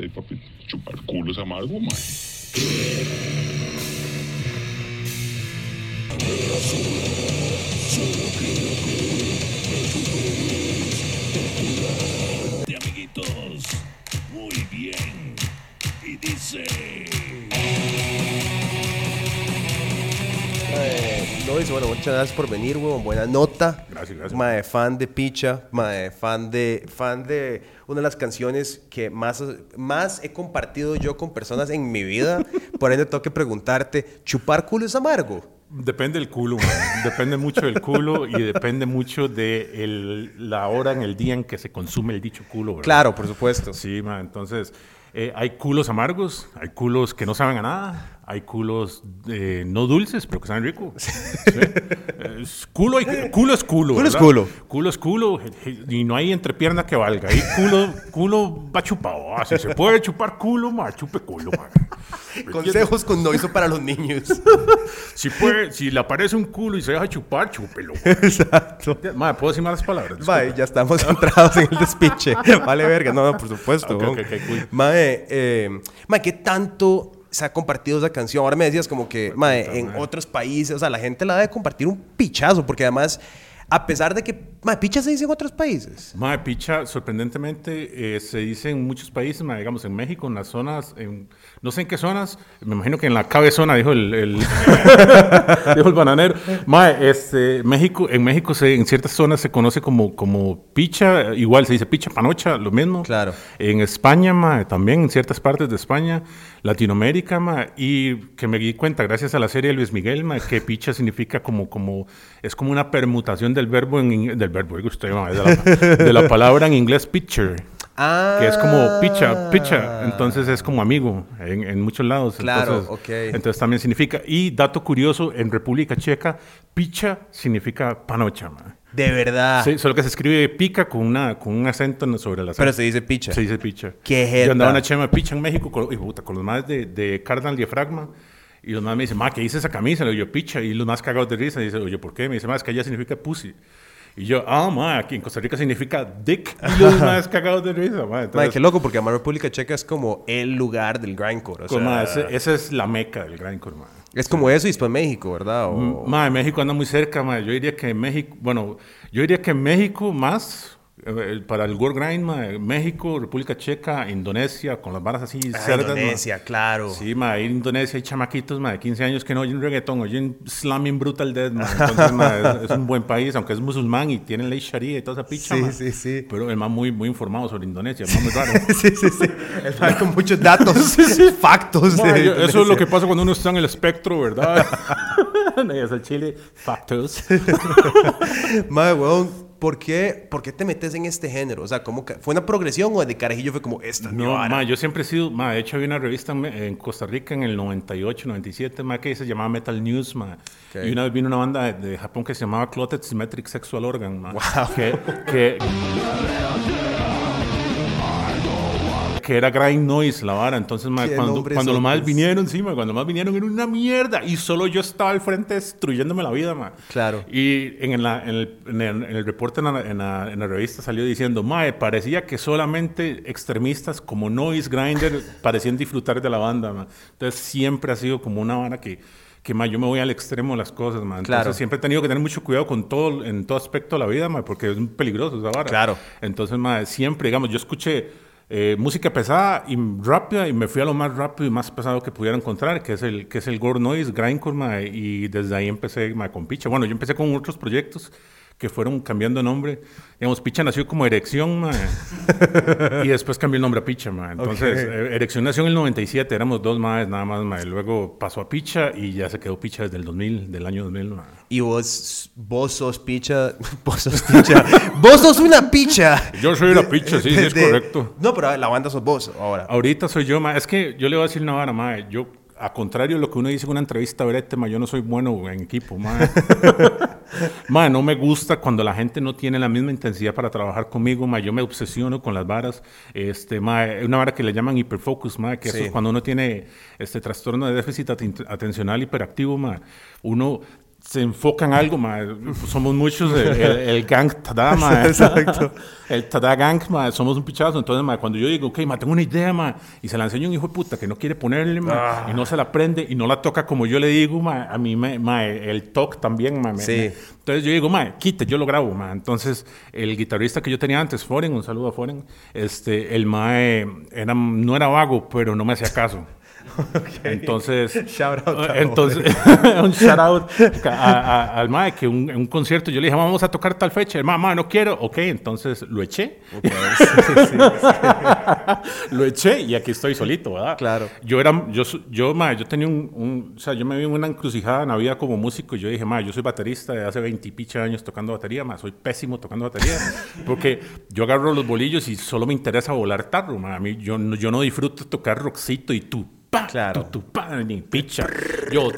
ahí, papi, chupar culo es amargo, mae. de amiguitos. Muy bien. Y dice. Dice, bueno, muchas gracias por venir, weón. Buena nota. Gracias, gracias. Mae, fan de Picha. Mae, fan de, fan de una de las canciones que más, más he compartido yo con personas en mi vida. Por ende, tengo que preguntarte, ¿chupar culo es amargo? Depende del culo, man. depende mucho del culo y depende mucho de el- la hora en el día en que se consume el dicho culo, ¿verdad? Claro, por supuesto. Sí, man. Entonces, eh, hay culos amargos, hay culos que no saben a nada, hay culos eh, no dulces, pero que saben rico. Sí. Es culo, hay- culo es culo. Culo es culo. Culo es culo y no hay entrepierna que valga. Ahí culo, culo va chupado. Ah, si se puede chupar culo, ma, chupe culo, man. Consejos con Noiso para los niños. Si, puede, si le aparece un culo y se deja chupar, chúpelo. Exacto. Madre, ¿puedo decir malas palabras? Mae, ya estamos entrados en el despiche. Vale, verga. No, no, por supuesto. Ok, weón. ok, ok, cool. Mae, eh, mae, ¿qué tanto se ha compartido esa canción? Ahora me decías como que, mae, en otros países, o sea, la gente la debe compartir un pichazo, porque además, a pesar de que, mae, picha se dice en otros países. Madre, picha, sorprendentemente, eh, se dice en muchos países, digamos, en México, en las zonas, en- no sé en qué zonas, me imagino que en la cabezona, dijo el, el- dijo el bananero. Madre, este, México, en México, se- en ciertas zonas se conoce como, como picha, igual se dice picha panocha, lo mismo. Claro. En España, madre, también en ciertas partes de España, Latinoamérica, madre, y que me di cuenta, gracias a la serie de Luis Miguel, madre, que picha significa como, como, es como una permutación del verbo, en, del verbo, usted, de la, de la palabra en inglés picture. Ah. Que es como picha, picha, entonces es como amigo en, en muchos lados. Claro, entonces, ok. Entonces también significa, y dato curioso, en República Checa, picha significa panocha. ma. De verdad. Sí, solo que se escribe pica con, una, con un acento en- sobre la Pero se dice picha. Se dice picha. Qué jeta. Yo andaba en una chema picha en México con, y puta, con los más de, de Cardinal Diafragma. Y los más me dicen, ma, ¿qué dice esa camisa? Le digo, yo, picha. Y los más cagados de risa. Y dice, oye, ¿por qué? Me dice, ma, es que allá significa pussy. Y yo, ah, ma, aquí en Costa Rica significa dick. Y los más cagados de risa, ma. Entonces, qué loco, porque además República Checa es como el lugar del grindcore. O sea, ma, ese- esa es la meca del grindcore, ma. es como eso y después México, ¿verdad? O- Ma, México anda muy cerca, ma. Yo diría que México, bueno, yo diría que México más para el World Grind, ma, México, República Checa, Indonesia, con las varas así Ah, cerdas, ma. Indonesia, claro. Sí, ma, ahí en Indonesia hay chamaquitos, ma, de 15 años que no oyen reggaetón, oyen slamming brutal dead, ma. Entonces, ma, es, es un buen país, aunque es musulmán y tiene ley sharia y toda esa picha, Sí, ma. sí, sí. Pero el más muy, muy informado sobre Indonesia, el más muy raro. sí, sí, sí. El man con muchos datos, factos. Ma, de yo- eso es lo que pasa cuando uno está en el espectro, ¿verdad? No, es el chile, factos. Madre, weón, ¿por qué, ¿por qué te metes en este género? O sea, ¿cómo ¿fue una progresión o de carajillo fue como esta? es mi No, vara"? ma, yo siempre he sido, ma, de hecho había una revista en, Costa Rica en el 98, 97, ma, que se llamaba Metal News, ma. Ok. Y una vez vino una banda de, de Japón que se llamaba Clotted Symmetric Sexual Organ, ma. Wow. Que, que, que era grind noise la vara. Entonces, ma, cuando, cuando los más vinieron, sí, ma, cuando los más vinieron era una mierda. Y solo yo estaba al frente destruyéndome la vida, ma. Claro. Y en, la- en el, en el- en el reporte en la, la- en la revista salió diciendo, Mae, parecía que solamente extremistas como Noise Grinder parecían disfrutar de la banda, ma". Entonces siempre ha sido como una vara que, que ma, yo me voy al extremo de las cosas, ma. Entonces Claro. siempre he tenido que tener mucho cuidado con todo, en todo aspecto de la vida, ma, porque es peligroso esa vara. Claro. Entonces, ma, siempre, digamos, yo escuché eh, música pesada y rápida y me fui a lo más rápido y más pesado que pudiera encontrar, que es el, que es el Gore Noise, Grindcore, y desde ahí empecé ma, con Picha. Bueno, yo empecé con otros proyectos que fueron cambiando de nombre. Digamos, Picha nació como Erección, ma, y después cambió el nombre a Picha, ma. Entonces, Ok. eh, Erección nació en el 97, éramos dos más, nada más, ma, luego pasó a Picha y ya se quedó Picha desde el 2000, del año 2000, ma. Y vos, vos sos picha, vos sos picha, vos sos una picha. Yo soy la Picha, sí, sí, es De- correcto. No, pero la banda sos vos ahora. Ahorita soy yo, ma. Es que yo le voy a decir una vara, ma. Yo, a contrario de lo que uno dice en una entrevista ma, yo no soy bueno en equipo, ma. ma, no me gusta cuando la gente no tiene la misma intensidad para trabajar conmigo, ma. Yo me obsesiono con las varas. Este, ma, una vara que le llaman hiperfocus, ma, que eso es cuando uno tiene este trastorno de déficit aten- atencional hiperactivo, ma. Uno se enfoca en algo, ma. Somos muchos, el, el- el gang Tada, ma. Exacto. El Tada Gang, ma, somos un pichazo. Entonces, ma, cuando yo digo, ok, ma, tengo una idea, ma, y se la enseño a un hijo de puta que no quiere ponerle, ma, Ah. y no se la prende y no la toca como yo le digo, ma, a mí, me, ma, el toque también, ma. me- Sí. me- entonces yo digo, ma, quite, yo lo grabo, ma. Entonces, el guitarrista que yo tenía antes, Foren, un saludo a Foren, este, el ma era, no era vago, pero no me hacía caso. Entonces, Shout out a entonces un shout out a- a- al mae que un, en un concierto yo le dije, vamos a tocar tal fecha. El mae, "Ma, no quiero. Ok, entonces lo eché. lo eché y aquí estoy solito, ¿verdad? Claro. Yo era, yo, yo, mae, yo tenía un, un- o sea, yo me vi en una encrucijada en la vida como músico y yo dije, mae, yo soy baterista de hace 20 y picha años tocando batería, mae, soy pésimo tocando batería, porque yo agarro los bolillos y solo me interesa volar tarro, mae. A mí, yo, yo no disfruto tocar rockcito y tú, pa, Claro. tu, tu, pa, ni picha. Yo,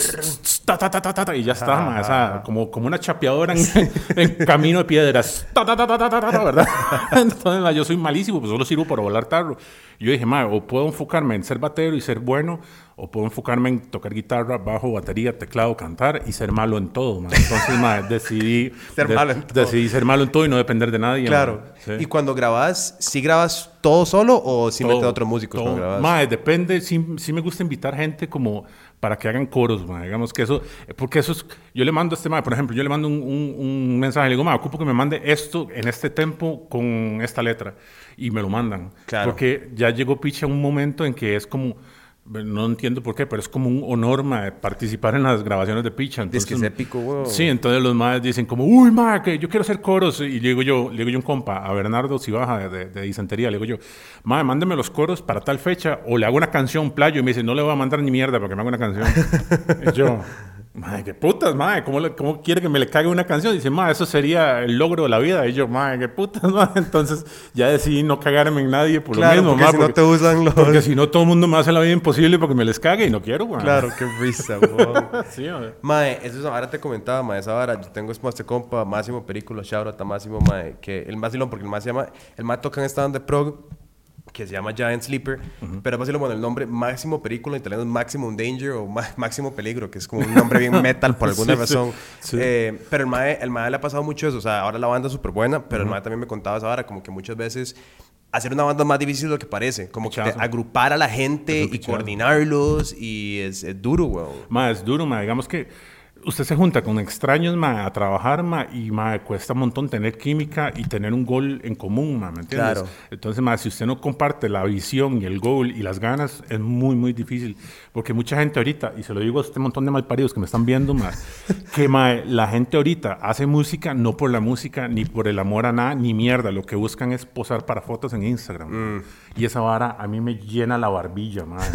ta, ta, ta, ta, ta, y ya está, o sea, como, como una chapeadora en, en camino de piedras. Ta, ta, ta, ta, ta, ta, ta, ¿verdad? Entonces, yo soy malísimo, pues solo sirvo para volar tarro. Yo dije, ma, o puedo enfocarme en ser batero y ser bueno, o puedo enfocarme en tocar guitarra, bajo, batería, teclado, cantar y ser malo en todo. Entonces, ma, decidí, Ser malo en todo. decidí ser malo en todo y no depender de nadie. Claro. Sí. Y cuando grabas, ¿sí grabas todo solo o sí metes a otros músicos todo. depende, sí, sí me gusta invitar gente como para que hagan coros, digamos que eso, porque eso es, yo le mando a este mae, por ejemplo, yo le mando un, un- un mensaje, le digo, mae, ocupo que me mande esto en este tempo con esta letra, y me lo mandan, Claro. porque ya llegó picha un momento en que es como, no entiendo por qué, pero es como un honor, mae, participar en las grabaciones de picha. Es que es épico, weón. Sí, entonces los madres dicen como, uy, ma, que yo quiero hacer coros. Y le digo yo, le digo yo un compa, a Bernardo Cibaja de, de, Disentería, le digo yo, ma, mándeme los coros para tal fecha o le hago una canción playo. Y me dice, no le voy a mandar ni mierda para que me haga una canción. y yo, ma, qué putas, ma, ¿cómo, le- ¿cómo quiere que me le cague una canción? dice, ma, eso sería el logro de la vida. Y yo, ma, qué putas, ma. Entonces ya decidí no cagarme en nadie por Claro, lo mismo, porque ma, si no te usan los... porque si no todo el mundo me hace la vida imposible porque me les cague y no quiero, güey. Claro, qué risa. Sí, güey. Mae, eso es, ahora te comentaba, mae, esa vara, yo tengo este compa, Máximo Película, shout out a Máximo, mae, que el más porque el más se llama, el más toca en esta de prog, que se llama Giant Sleeper, pero es vacilón, bueno, el nombre Máximo Película, en italiano es Maximum Danger o Máximo Peligro, que es como un nombre bien metal por alguna Sí, sí, razón. sí. Eh, pero el mae, el mae le ha pasado mucho eso, o sea, ahora la banda es súper buena, pero el mae también me contaba esa vara, como que muchas veces hacer una banda es más difícil de lo que parece, como que agrupar a la gente y coordinarlos y es, es duro, weón. Ma, es duro, ma. Digamos que usted se junta con extraños, ma, a trabajar, ma, y, ma, cuesta un montón tener química y tener un gol en común, ma, ¿me entiendes? Claro. Entonces, ma, si usted no comparte la visión y el gol y las ganas, es muy, muy difícil. Porque mucha gente ahorita, y se lo digo a este montón de malparidos que me están viendo, ma, que, ma, la gente ahorita hace música no por la música, ni por el amor a nada, ni mierda. Lo que buscan es posar para fotos en Instagram. ma. Y esa vara a mí me llena la barbilla, ma.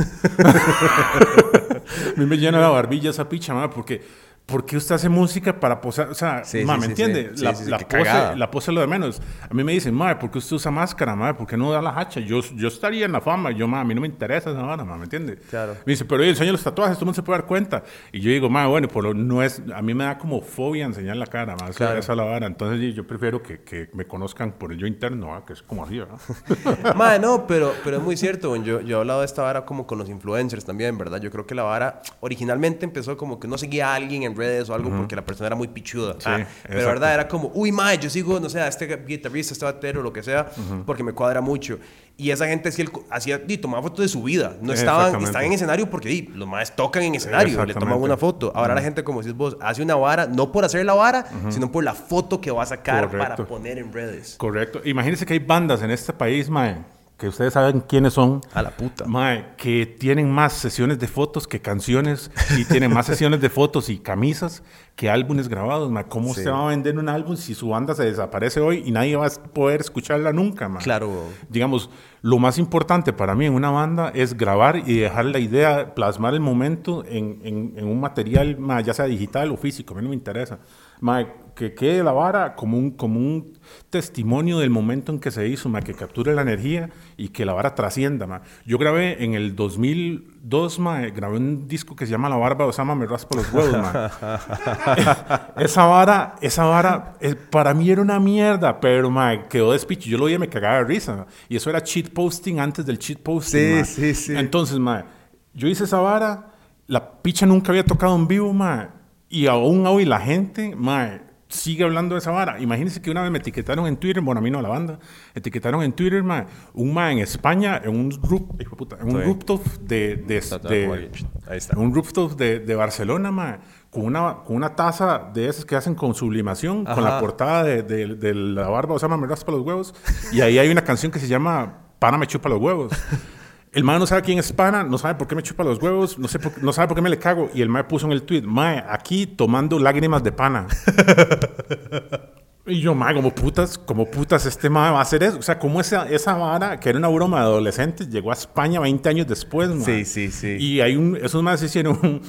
A mí me llena la barbilla esa picha, ma, porque... ¿Por qué usted hace música para posar? O sea, Sí, ma, sí, ¿me entiende? sí. la, la pose, la pose es lo de menos. A mí me dicen, madre, ¿por qué usted usa máscara, madre? ¿Por qué no da la hacha? Yo, yo estaría en la fama. Yo, ma, a mí no me interesa esa vara, ma, ¿me entiende? Claro. Me dice, pero oye, enseña los tatuajes, todo el mundo se puede dar cuenta. Y yo digo, ma, bueno, por lo- no es, a mí me da como fobia enseñar la cara, ma, esa, Claro. esa es la vara. Entonces yo- yo prefiero que, que me conozcan por el yo interno, ¿va? que es como así, ¿verdad? Mae, no, pero, pero es muy cierto. Yo, yo he hablado de esta vara como con los influencers también, ¿verdad? Yo creo que la vara originalmente empezó como que uno seguía a alguien en redes o algo porque la persona era muy pichuda. Sí, Ah, pero exacto. verdad era como, uy, mae, yo sigo, no sé, a este guitarrista, este batero, lo que sea, porque me cuadra mucho. Y esa gente sí, el- hacía, y tomaba fotos de su vida. No estaban, estaban en escenario porque di, los maes tocan en escenario, le toman una foto. Ahora la gente, como decís vos, hace una vara, no por hacer la vara, sino por la foto que va a sacar para Correcto. poner en redes. Correcto. Imagínense que hay bandas en este país, mae, que ustedes saben quiénes son. A la puta. Mae, que tienen más sesiones de fotos que canciones y tienen más sesiones de fotos y camisas que álbumes grabados, mae. ¿Cómo Sí. se va a vender un álbum si su banda se desaparece hoy y nadie va a poder escucharla nunca, mae? Claro. Digamos, lo más importante para mí en una banda es grabar y dejar la idea, plasmar el momento en, en- en un material, mae, ya sea digital o físico, a mí no me interesa. Mae, que quede la vara como un, como un testimonio del momento en que se hizo, mae, que capture la energía y que la vara trascienda. mae. Yo grabé en el 2002, mae, grabé un disco que se llama La Barba de Osama me raspa los huevos. mae. esa vara, esa vara, eh, para mí era una mierda, pero mae, quedó despicho. Yo lo vi y me cagaba de risa. Y eso era cheat posting antes del cheat posting. Sí, sí, sí. Entonces, mae, yo hice esa vara, la picha nunca había tocado en vivo, mae. Y aún hoy la gente, mae, sigue hablando de esa vara. Imagínense que una vez me etiquetaron en Twitter, bueno, a mí no, la banda, etiquetaron en Twitter, mae, un mae en España, en un, roof, hijo de puta, en un rooftop de, de, Está de- ahí. Está. un rooftop de, de Barcelona, mae, con una, con una taza de esas que hacen con sublimación, con la Ajá. portada de, de- la barba Osama me raspa los huevos, y ahí hay una canción que se llama Pana me chupa los huevos. El mae no sabe quién es Pana, no sabe por qué me chupa los huevos, no, sé por- no sabe por qué me le cago. Y el mae puso en el tweet, mae, aquí tomando lágrimas de pana. y yo, mae, como putas, como putas este mae va a hacer eso. O sea, como esa, esa vara, que era una broma de adolescentes, llegó a España 20 años después, mae. Sí, sí, sí. Y hay un, esos más hicieron un,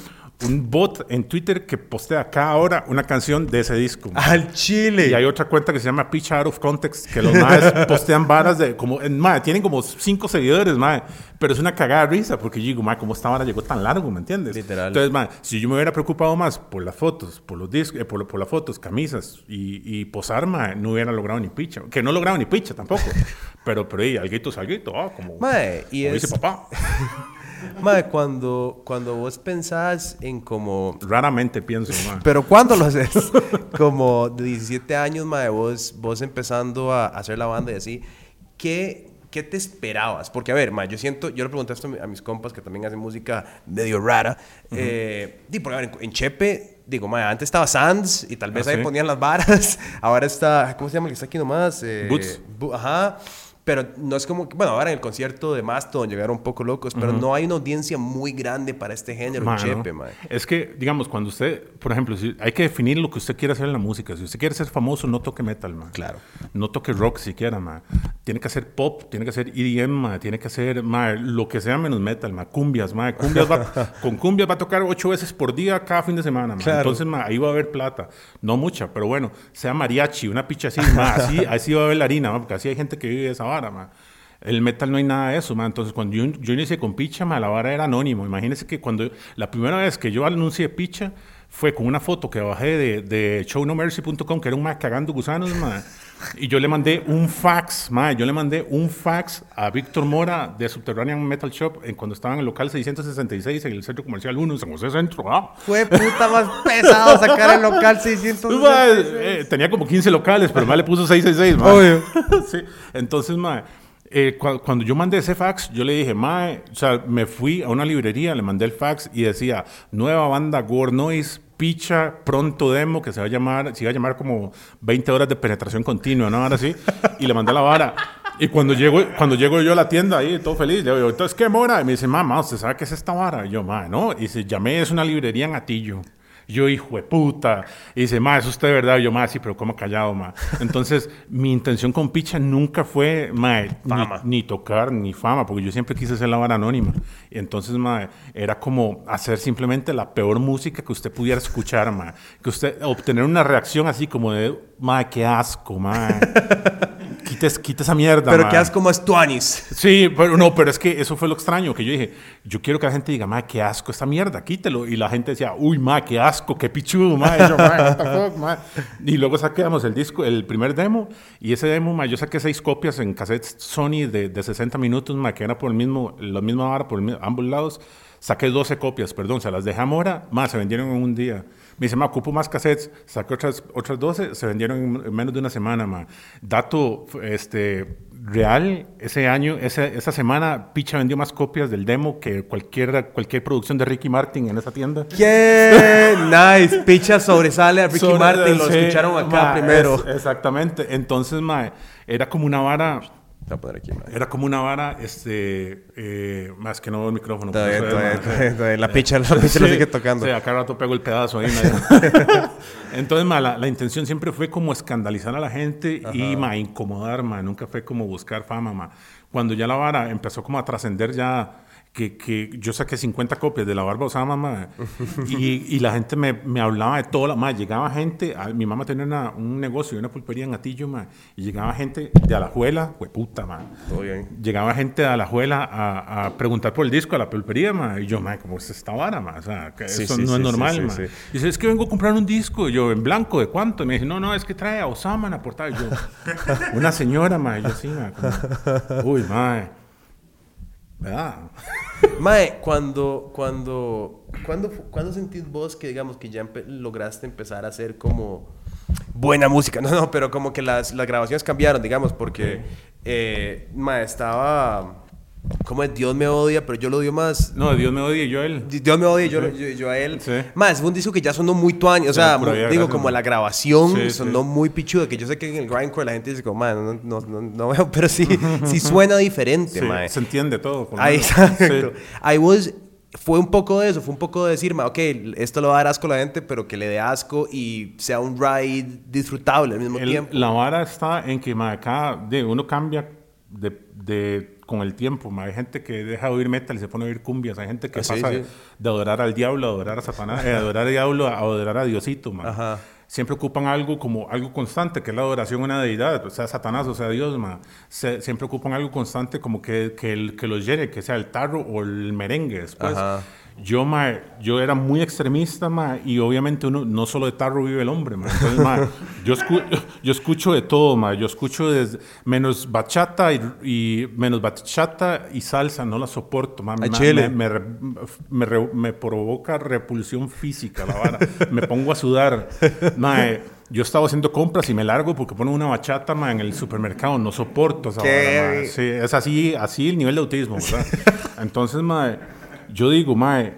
un bot en Twitter que postea cada hora una canción de ese disco. Al Chile. Y hay otra cuenta que se llama Pitch Out of Context, que los más postean varas de como, en- mae, tienen como cinco seguidores, mae, pero es una cagada de risa, porque yo digo, mae, ¿cómo esta vara llegó tan largo, me entiendes? Literal. Entonces, mae, si yo me hubiera preocupado más por las fotos, por los discos, eh, por, por las fotos, camisas y, y posar, mae, no hubiera logrado ni picha, que no lograba ni picha tampoco, pero, pero, y alguito es alguito, ah, como, Mae, y como es- dice papá. Mae, cuando, cuando vos pensás en como... Raramente pienso, mae. Pero ¿cuándo lo haces? como de 17 años, mae, vos, vos empezando a hacer la banda y así. ¿Qué, qué te esperabas? Porque, a ver, mae, yo siento... Yo le pregunté esto a mi- a mis compas que también hacen música medio rara. eh, di, porque, a ver, en, en Chepe... Digo, mae, antes estaba Sands y tal vez Ah, ahí sí. ponían las varas. Ahora está... ¿Cómo se llama el que está aquí nomás? Eh, Boots. Bu- Ajá. Pero no es como bueno, ahora en el concierto de Mastodon llegaron un poco locos, pero no hay una audiencia muy grande para este género en Mano, Chepe, mae. Es que, digamos, cuando usted, por ejemplo, si- hay que definir lo que usted quiere hacer en la música. Si usted quiere ser famoso, no toque metal, man. Claro. No toque rock siquiera, man. Tiene que hacer pop, tiene que hacer EDM, man. Tiene que hacer, man, lo que sea menos metal, man. Cumbias, man. Cumbias va, con cumbias va a tocar ocho veces por día cada fin de semana, man. Claro. Entonces, man, ahí va a haber plata. No mucha, pero bueno, sea mariachi, una picha así, man. Así, así va a haber la harina, man, porque así hay gente que vive esa vara, El metal no hay nada de eso, man. Entonces, cuando yo, yo inicié con Picha, la vara era anónimo. Imagínense que cuando la primera vez que yo anuncié Picha fue con una foto que bajé de, de shownomercy.com, que era un man cagando gusanos, man. Y yo le mandé un fax, man. Yo le mandé un fax a Víctor Mora de Subterranean Metal Shop en cuando estaba en el local 666 en el Centro Comercial 1 en San José Centro. Ah. Fue puta más pesado sacar el local 600. Ma, eh, tenía como 15 locales, pero más le puso 666, ma. Obvio. sí. Entonces, ma, eh, cua- cuando yo mandé ese fax, yo le dije, ma, o sea, me fui a una librería, le mandé el fax y decía, nueva banda Gore Noise, picha, pronto demo, que se va a llamar, se iba a llamar como 20 horas de penetración continua, ¿no? Ahora sí. Y le mandé la vara. Y cuando llego, cuando llego yo a la tienda ahí, todo feliz, le digo, entonces, ¿qué mora? Y me dice, mamá, ¿usted sabe qué es esta vara? Y yo, ma, no. Y dice, llamé, es una librería en Atillo. Yo, hijo de puta. Y dice, ma, eso usted de verdad. Y yo, ma, sí, pero ¿cómo callado, ma? Entonces, mi intención con Picha nunca fue, ma, ni, Fama. ni tocar, ni fama, porque yo siempre quise ser la vara anónima. Y entonces, ma, era como hacer simplemente la peor música que usted pudiera escuchar, ma. Que usted, obtener una reacción así como de, ma, qué asco, ma. Quite, quite esa mierda, Pero ma. que haz como Stuanis. Sí, pero no, pero es que eso fue lo extraño, que yo dije, yo quiero que la gente diga, ma, qué asco esta mierda, quítelo. Y la gente decía, uy, ma, qué asco, qué pichudo, ma. Y yo, ma, fuck, ma. Y luego saquemos el disco, el primer demo, y ese demo, ma, yo saqué seis copias en cassettes Sony de, de 60 minutos, ma, que era por el mismo, la misma vara por el ambos lados. Saqué 12 copias, perdón, se las dejé a Mora, más se vendieron en un día. Me dice, ma, ocupo más cassettes, saqué otras, otras 12, se vendieron en, en menos de una semana, ma. Dato, este, real, ese año, esa, esa semana, Picha vendió más copias del demo que cualquier, cualquier producción de Ricky Martin en esa tienda. ¡Qué nice! Picha sobresale a Ricky Sobre- Martin. Lo sí, escucharon acá ma, primero. es- exactamente. Entonces, ma, era como una vara... Te voy a poner aquí, mae. Era como una vara, este, eh, más que no veo el micrófono. Está bien, está es, bien. La picha, la picha lo sigue tocando. Sí, a cada rato pego el pedazo ahí. Entonces, ma, la, la intención siempre fue como escandalizar a la gente y ma, incomodar, ma. Nunca fue como buscar fama, ma. Cuando ya la vara empezó como a trascender ya... Que, que yo saqué 50 copias de la barba Osama, ma, y, y la gente me, me hablaba de todo. La, ma, llegaba gente, a- mi mamá tenía una- un negocio, una pulpería en Atillo, ma, y llegaba gente de Alajuela, hueputa, ma, Todo bien. llegaba gente a la juela a, a preguntar por el disco a la pulpería, ma. Y yo, ma, ¿cómo es esta vara, ma? O sea, que Sí, eso sí, no sí, es normal, ma. Y dice, es que vengo a comprar un disco. Y yo, ¿en blanco? ¿De cuánto? Y me dice, no, no, es que trae a Osama en la portada. Y yo, una señora, ma. Y yo, sí, ma. como, Uy, ma. ¿Verdad? Mae, cuando, cuando, cuando, cuando sentís vos que, digamos, que ya empe- lograste empezar a hacer como buena música? No, no, pero como que las, las grabaciones cambiaron, digamos, porque, eh, mae, estaba, como es Dios me odia, pero yo lo odio más. No, Dios me odie, yo a él. Dios me odia, yo, yo, yo a él. Sí. Más, fue un disco que ya sonó muy tuaño. O sea, Sí, por mu- ahí, digo, gracias, como man. la grabación Sí, sonó muy pichudo. Que yo sé que en el grindcore la gente dice como, man, no, no, no, veo, pero sí, sí suena diferente, mae. se entiende todo. lo Ahí, exacto. I was, fue un poco de eso, fue un poco de decir, ok, esto le va a dar asco a la gente, pero que le dé asco y sea un ride disfrutable al mismo El- tiempo. La vara está en que ma, acá de, uno cambia de, de- con el tiempo. ma. Hay gente que deja de oír metal y se pone a oír cumbias. Hay gente que Ah, sí, pasa sí. de adorar al diablo a adorar a Satanás, eh, adorar al diablo a adorar a Diosito. ma. Ajá. Siempre ocupan algo como algo constante, que es la adoración a una deidad, o sea Satanás o sea Dios. ma. Se- siempre ocupan algo constante como que, que, el, que los llene, que sea el tarro o el merengue después. Ajá. Yo, ma, yo era muy extremista, ma, y obviamente uno, no solo de tarro vive el hombre, ma. Entonces, ma, yo, escu- yo escucho de todo, ma. Yo escucho desde, menos bachata y, y- menos bachata y salsa, no la soporto, ma. Ay, Ma-. Me, me, me re- me provoca repulsión física la vara. me pongo a sudar. Ma, eh, yo estaba haciendo compras y me largo porque ponen una bachata ma, en el supermercado. No soporto esa vara, ma. Sí, es así, así el nivel de autismo, ¿verdad? Entonces, mae, yo digo, mae,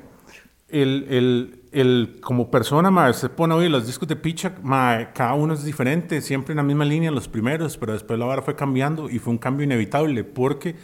el, el, el, como persona, mae, se pone a oír los discos de Picha, mae, cada uno es diferente, siempre en la misma línea, los primeros, pero después la vara fue cambiando y fue un cambio inevitable, porque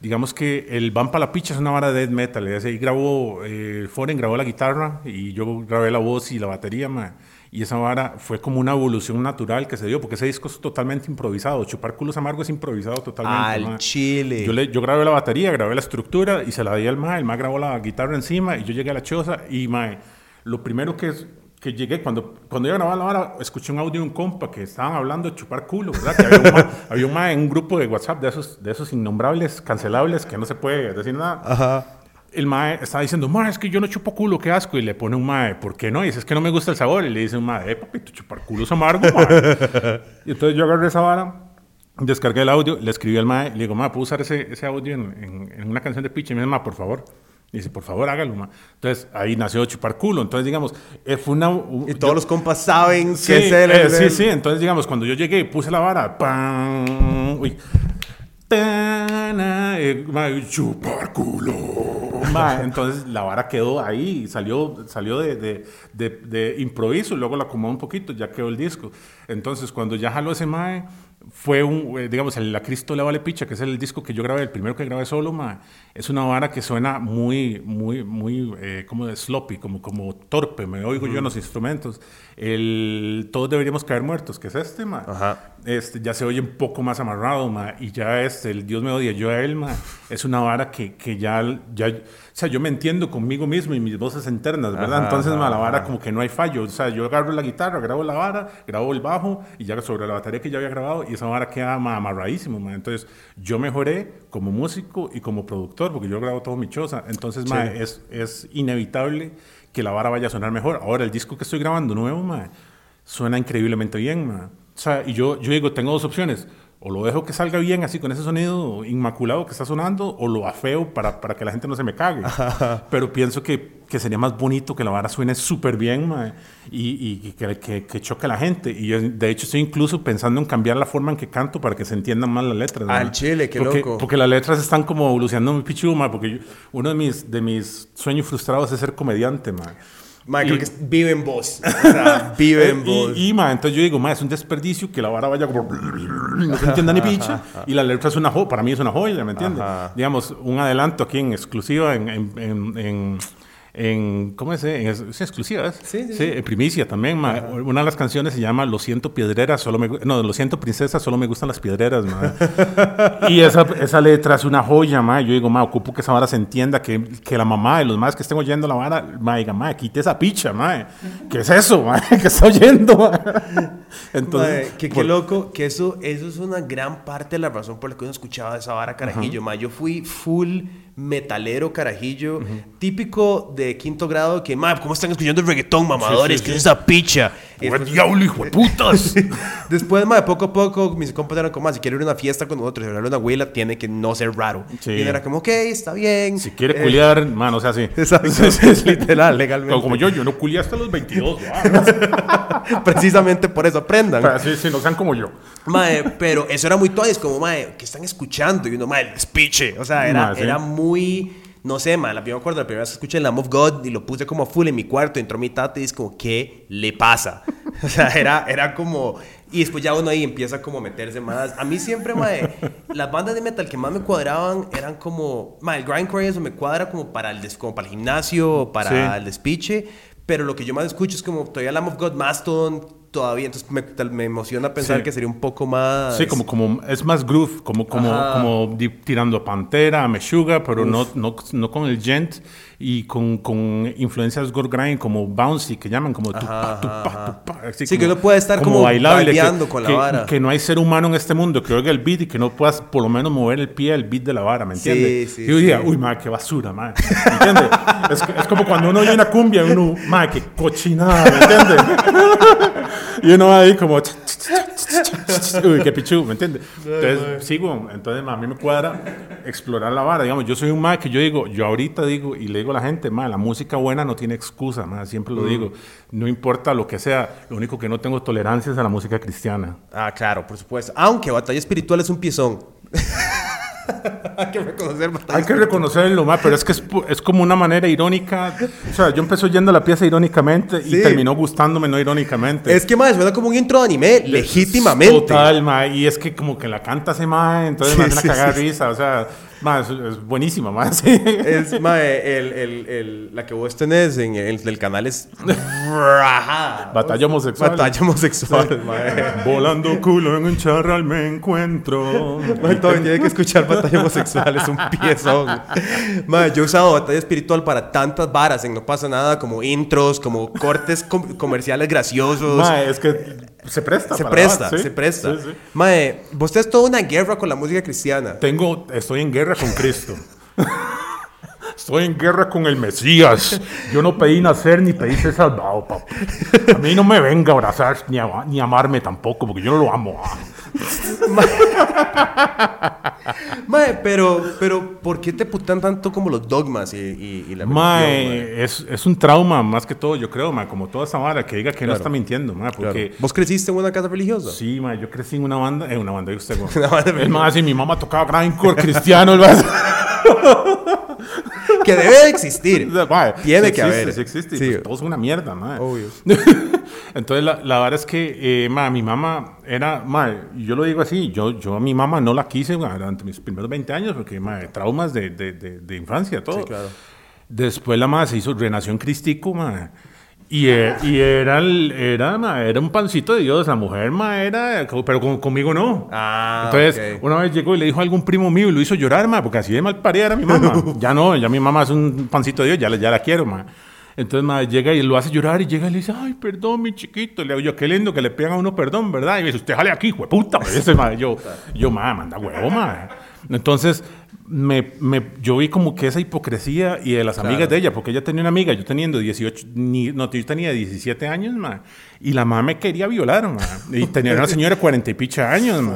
digamos que el Van para la Picha es una vara de death metal, y ahí grabó, eh, Foren grabó la guitarra y yo grabé la voz y la batería, mae. Y esa vara fue como una evolución natural que se dio, porque ese disco es totalmente improvisado. Chupar culos amargo es improvisado totalmente. Al mae. chile. Yo, le- yo grabé la batería, grabé la estructura y se la di al mae. El mae grabó la guitarra encima y yo llegué a la choza y mae, lo primero que, es- que llegué, cuando, cuando yo grababa la vara, escuché un audio de un compa que estaban hablando de chupar culo, ¿verdad? Que había un mae, había un mae en un grupo de WhatsApp de esos, de esos innombrables, cancelables, que no se puede decir nada. Ajá. El mae estaba diciendo, mae, es que yo no chupo culo, qué asco. Y le pone un mae, ¿por qué no? Y dice, es que no me gusta el sabor. Y le dice un mae, eh, papito, chupar culo es amargo, mae. y entonces yo agarré esa vara, descargué el audio, le escribí al mae, le digo, mae, ¿puedo usar ese, ese audio en, en- en una canción de Pitch? Y me dice, mae, por favor. Y dice, por favor, hágalo, mae. Entonces ahí nació chupar culo. Entonces, digamos, eh, fue una... Y todos los compas saben Sí, que es él. eh, el- sí, sí. Entonces, digamos, cuando yo llegué y puse la vara, ¡pam! Uy. Eh, entonces la vara quedó ahí, salió, salió de, de improviso, luego la acomodó un poquito, ya quedó el disco. Entonces, cuando ya jaló ese mae, fue un, eh, digamos, el La Cristo le vale picha, que es el disco que yo grabé, el primero que grabé solo, mae. Es una vara que suena muy, muy, muy, eh, como de sloppy, como, como torpe, me oigo yo en los instrumentos. El Todos deberíamos caer muertos, que es este, mae. Ajá. Este, ya se oye un poco más amarrado, ma, y ya este, el Dios me odia, yo a él, ma, es una vara que, que ya, ya, o sea, yo me entiendo conmigo mismo y mis voces internas, ¿verdad? Ajá, Entonces, ma, la vara ajá. como que no hay fallo, o sea, yo agarro la guitarra, grabo la vara, grabo el bajo, y ya sobre la batería que ya había grabado, y esa vara queda ma, amarradísimo, ma. Entonces, yo mejoré como músico y como productor, porque yo grabo todo mi choza, entonces, ma, Sí. es, es inevitable que la vara vaya a sonar mejor. Ahora, el disco que estoy grabando nuevo, ma, suena increíblemente bien, ma. O sea, y yo, yo digo, tengo dos opciones. O lo dejo que salga bien así con ese sonido inmaculado que está sonando, o lo afeo para, para que la gente no se me cague. Pero pienso que, que sería más bonito que la vara suene súper bien ma, y, y que, que, que choque a la gente. Y yo, de hecho, estoy incluso pensando en cambiar la forma en que canto para que se entiendan más las letras. ma. Al chile, qué porque, loco. Porque las letras están como evolucionando mi pichuma, porque yo- uno de mis, de mis sueños frustrados es ser comediante, ma. Ma, creo Y- que es- vive en vos. O sea, vive en vos. Eh, y, y, ma, entonces yo digo, ma, es un desperdicio que la vara vaya como... No se entienda ni picha. Y la letra es una joya, para mí es una joya, ¿me entiendes? Digamos, un adelanto aquí en exclusiva, en... en, en, en- en- ¿Cómo es? En, es, es exclusiva, ¿es? Sí, sí, sí. en primicia también, ma. Una de las canciones se llama Lo siento piedreras, solo me... No, Lo siento princesa, solo me gustan las piedreras, ma. y esa, esa letra es una joya, ma. Yo digo, ma, ocupo que esa vara se entienda, que, que la mamá y los más que estén oyendo la vara, ma, diga, ma, quite esa picha, ma. ¿Qué es eso, ma? ¿Qué está oyendo, ma? Entonces, que qué loco, que eso, eso es una gran parte de la razón por la que uno escuchaba esa vara carajillo. mae. Yo fui full metalero carajillo, típico de quinto grado que, mae, ¿cómo están escuchando el reggaetón, mamadores? sí, ¿Qué sí. es esa picha? Y ¡Pues después- diablo, hijo de putas! Después, mae, poco a poco, mis compas eran como, "Ah, si quiere ir a una fiesta con nosotros a una abuela, tiene que no ser raro. Sí. Y era como, ok, está bien. si quiere Eh, culiar, mano, o sea, sí. Exacto, es literal, legalmente. Como, como yo, yo no culié hasta los 22. ¿va? Precisamente por eso aprendan. Pero sí, sí, no sean como yo. Mae, pero eso era muy todo, es como, mae, ¿qué están escuchando? Y uno, mae, el speech. O sea, era, sí. era muy, no sé, mae, la, acuerdo la primera vez que escuché el Lamb of God y lo puse como full en mi cuarto, entró mi tata y es como, ¿qué le pasa? O sea, era, era como, y después ya uno ahí empieza como a meterse más. A mí siempre, mae, las bandas de metal que más me cuadraban eran como, mae, el grindcore eso me cuadra como para el, des- como para el gimnasio, para Sí. el despiche, pero lo que yo más escucho es como todavía Lamb of God, Mastodon, todavía, entonces me, emociona pensar Sí. que sería un poco más... Sí, como, como es más groove, como, como, Ajá. como tirando a Pantera, a Meshuga, pero no, no, no con el gent y con, con influencias gore grind como bouncy, que llaman como tupa, Ajá, tupa, ajá. tupa, así Sí, que uno puede estar como vibeando con la que, vara. Que no hay ser humano en este mundo que oiga el beat y que no puedas por lo menos mover el pie al beat de la vara, ¿me Sí, entiendes? sí, y yo diría, sí. uy, madre, qué basura, madre. ¿Me entiendes? es, es como cuando uno oye una cumbia y uno, madre, qué cochinada, ¿me entiendes? y uno va ahí como... Uy, qué pichu, ¿me entiendes? Entonces, sigo, entonces a mí me cuadra explorar la vara. Digamos, yo soy un más que yo digo, yo ahorita digo y le digo a la gente, ma, la música buena no tiene excusa, ma, siempre lo digo. No importa lo que sea, lo único que no tengo tolerancia es a la música cristiana. Ah, claro, por supuesto. Aunque Batalla Espiritual es un piezón. Hay que reconocer Batalla Hay que reconocerlo, ma, pero es que es, es como una manera irónica. O sea, yo empecé oyendo la pieza irónicamente y terminó gustándome no irónicamente. Es que, más suena como un intro de anime, legítimamente. Total, ma, y es que como que la canta ese ma, entonces Sí, me sí, cagada sí, de risa, o sea, ma, es, es buenísima, ma, sí. Es, mae, el, el, el, la que vos tenés en el del canal es... Batalla homosexual. Batalla homosexual, mae. Volando culo en un charral me encuentro. Todavía tiene que escuchar Batalla Homosexual, es un piezón. Mae, yo he usado Batalla Espiritual para tantas varas, en No Pasa Nada, como intros, como cortes com- comerciales graciosos. Ma, es que se presta. se para presta, sí. se presta. Sí, sí. Mae, vos tenés toda una guerra con la música cristiana. Tengo, estoy en guerra con Cristo. Estoy en guerra con el Mesías. Yo no pedí nacer ni pedí ser salvado, papá. A mí no me venga a abrazar ni a, ni amarme tampoco, porque yo no lo amo. ah. Mae, pero, pero, ¿por qué te putan tanto como los dogmas y, y, y la religión, mae? Es, es un trauma más que todo, yo creo, mae, como toda esa vara que diga que no está mintiendo, mae, Claro. porque ¿Vos creciste en una casa religiosa? sí, mae, yo crecí en una banda, en una banda de usted. Una banda de Es más, y mi mamá tocaba grindcore cristiano, el. Que debe de existir. Mae, Tiene sí que existe, haber. Sí existe, Sí. pues, todos son una mierda, mae. Obvio. Entonces, la, la verdad es que, eh, ma, mi mamá era, ma, yo lo digo así, yo, yo a mi mamá no la quise ma, durante mis primeros 20 años, porque, ma, traumas de, de, de, de infancia, todo. Sí, claro. Después la madre se hizo, renació en Cristico, ma. Y, eh, y era, el- era, ma, era un pancito de Dios, la mujer, ma, era, pero con- conmigo no. Ah, Entonces, ok. una vez llegó y le dijo a algún primo mío y lo hizo llorar, ma, porque así de mal parida era mi mamá. ya no, ya mi mamá es un pancito de Dios, ya, la- ya la quiero, ma. Entonces, ma, llega y lo hace llorar y llega y le dice, ay, perdón, mi chiquito. Le digo yo, qué lindo que le pegan a uno perdón, ¿verdad? Y me dice, usted jale aquí, hijo de puta. Me dice, ma. Yo, yo, ma, manda huevo, ma. Entonces, me, me- yo vi como que esa hipocresía y de las amigas de ella, porque ella tenía una amiga, yo teniendo 18, ni, no, yo tenía 17 años, ma, y la mamá me quería violar, ma, y tenía una señora de 40 y picha años, ma.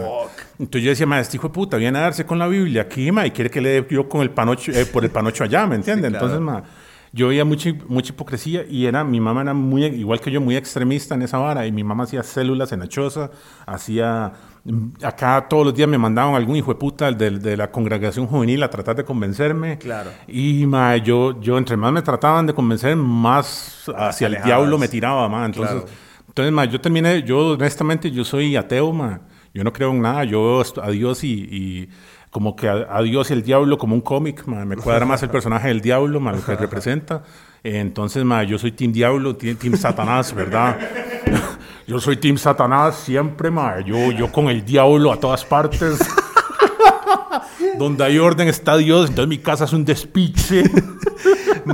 Entonces yo decía, ma, este hijo de puta viene a darse con la Biblia aquí, ma, y quiere que le dé yo con el panocho, eh, por el panocho allá, ¿me entiendes? claro. Entonces, ma, yo veía mucha, mucha hipocresía y era, mi mamá era muy, igual que yo, muy extremista en esa vara. Y mi mamá hacía células en la choza, hacía, mm, acá todos los días me mandaban algún hijo de puta de, de la congregación juvenil a tratar de convencerme. Claro. Y ma, yo, yo, entre más me trataban de convencer, más hacia el alejabas. diablo me tiraba, ma. Entonces, Claro. entonces ma, yo terminé, yo honestamente, yo soy ateo, ma. Yo no creo en nada, yo a Dios y, y como que a, Dios y el diablo como un cómic, me cuadra más el personaje del diablo, ma, que representa. Entonces, ma, yo soy Team Diablo, Team, team Satanás, ¿verdad? Yo soy Team Satanás siempre, ma. Yo, yo con el diablo a todas partes. Donde hay orden está Dios, entonces mi casa es un despiche.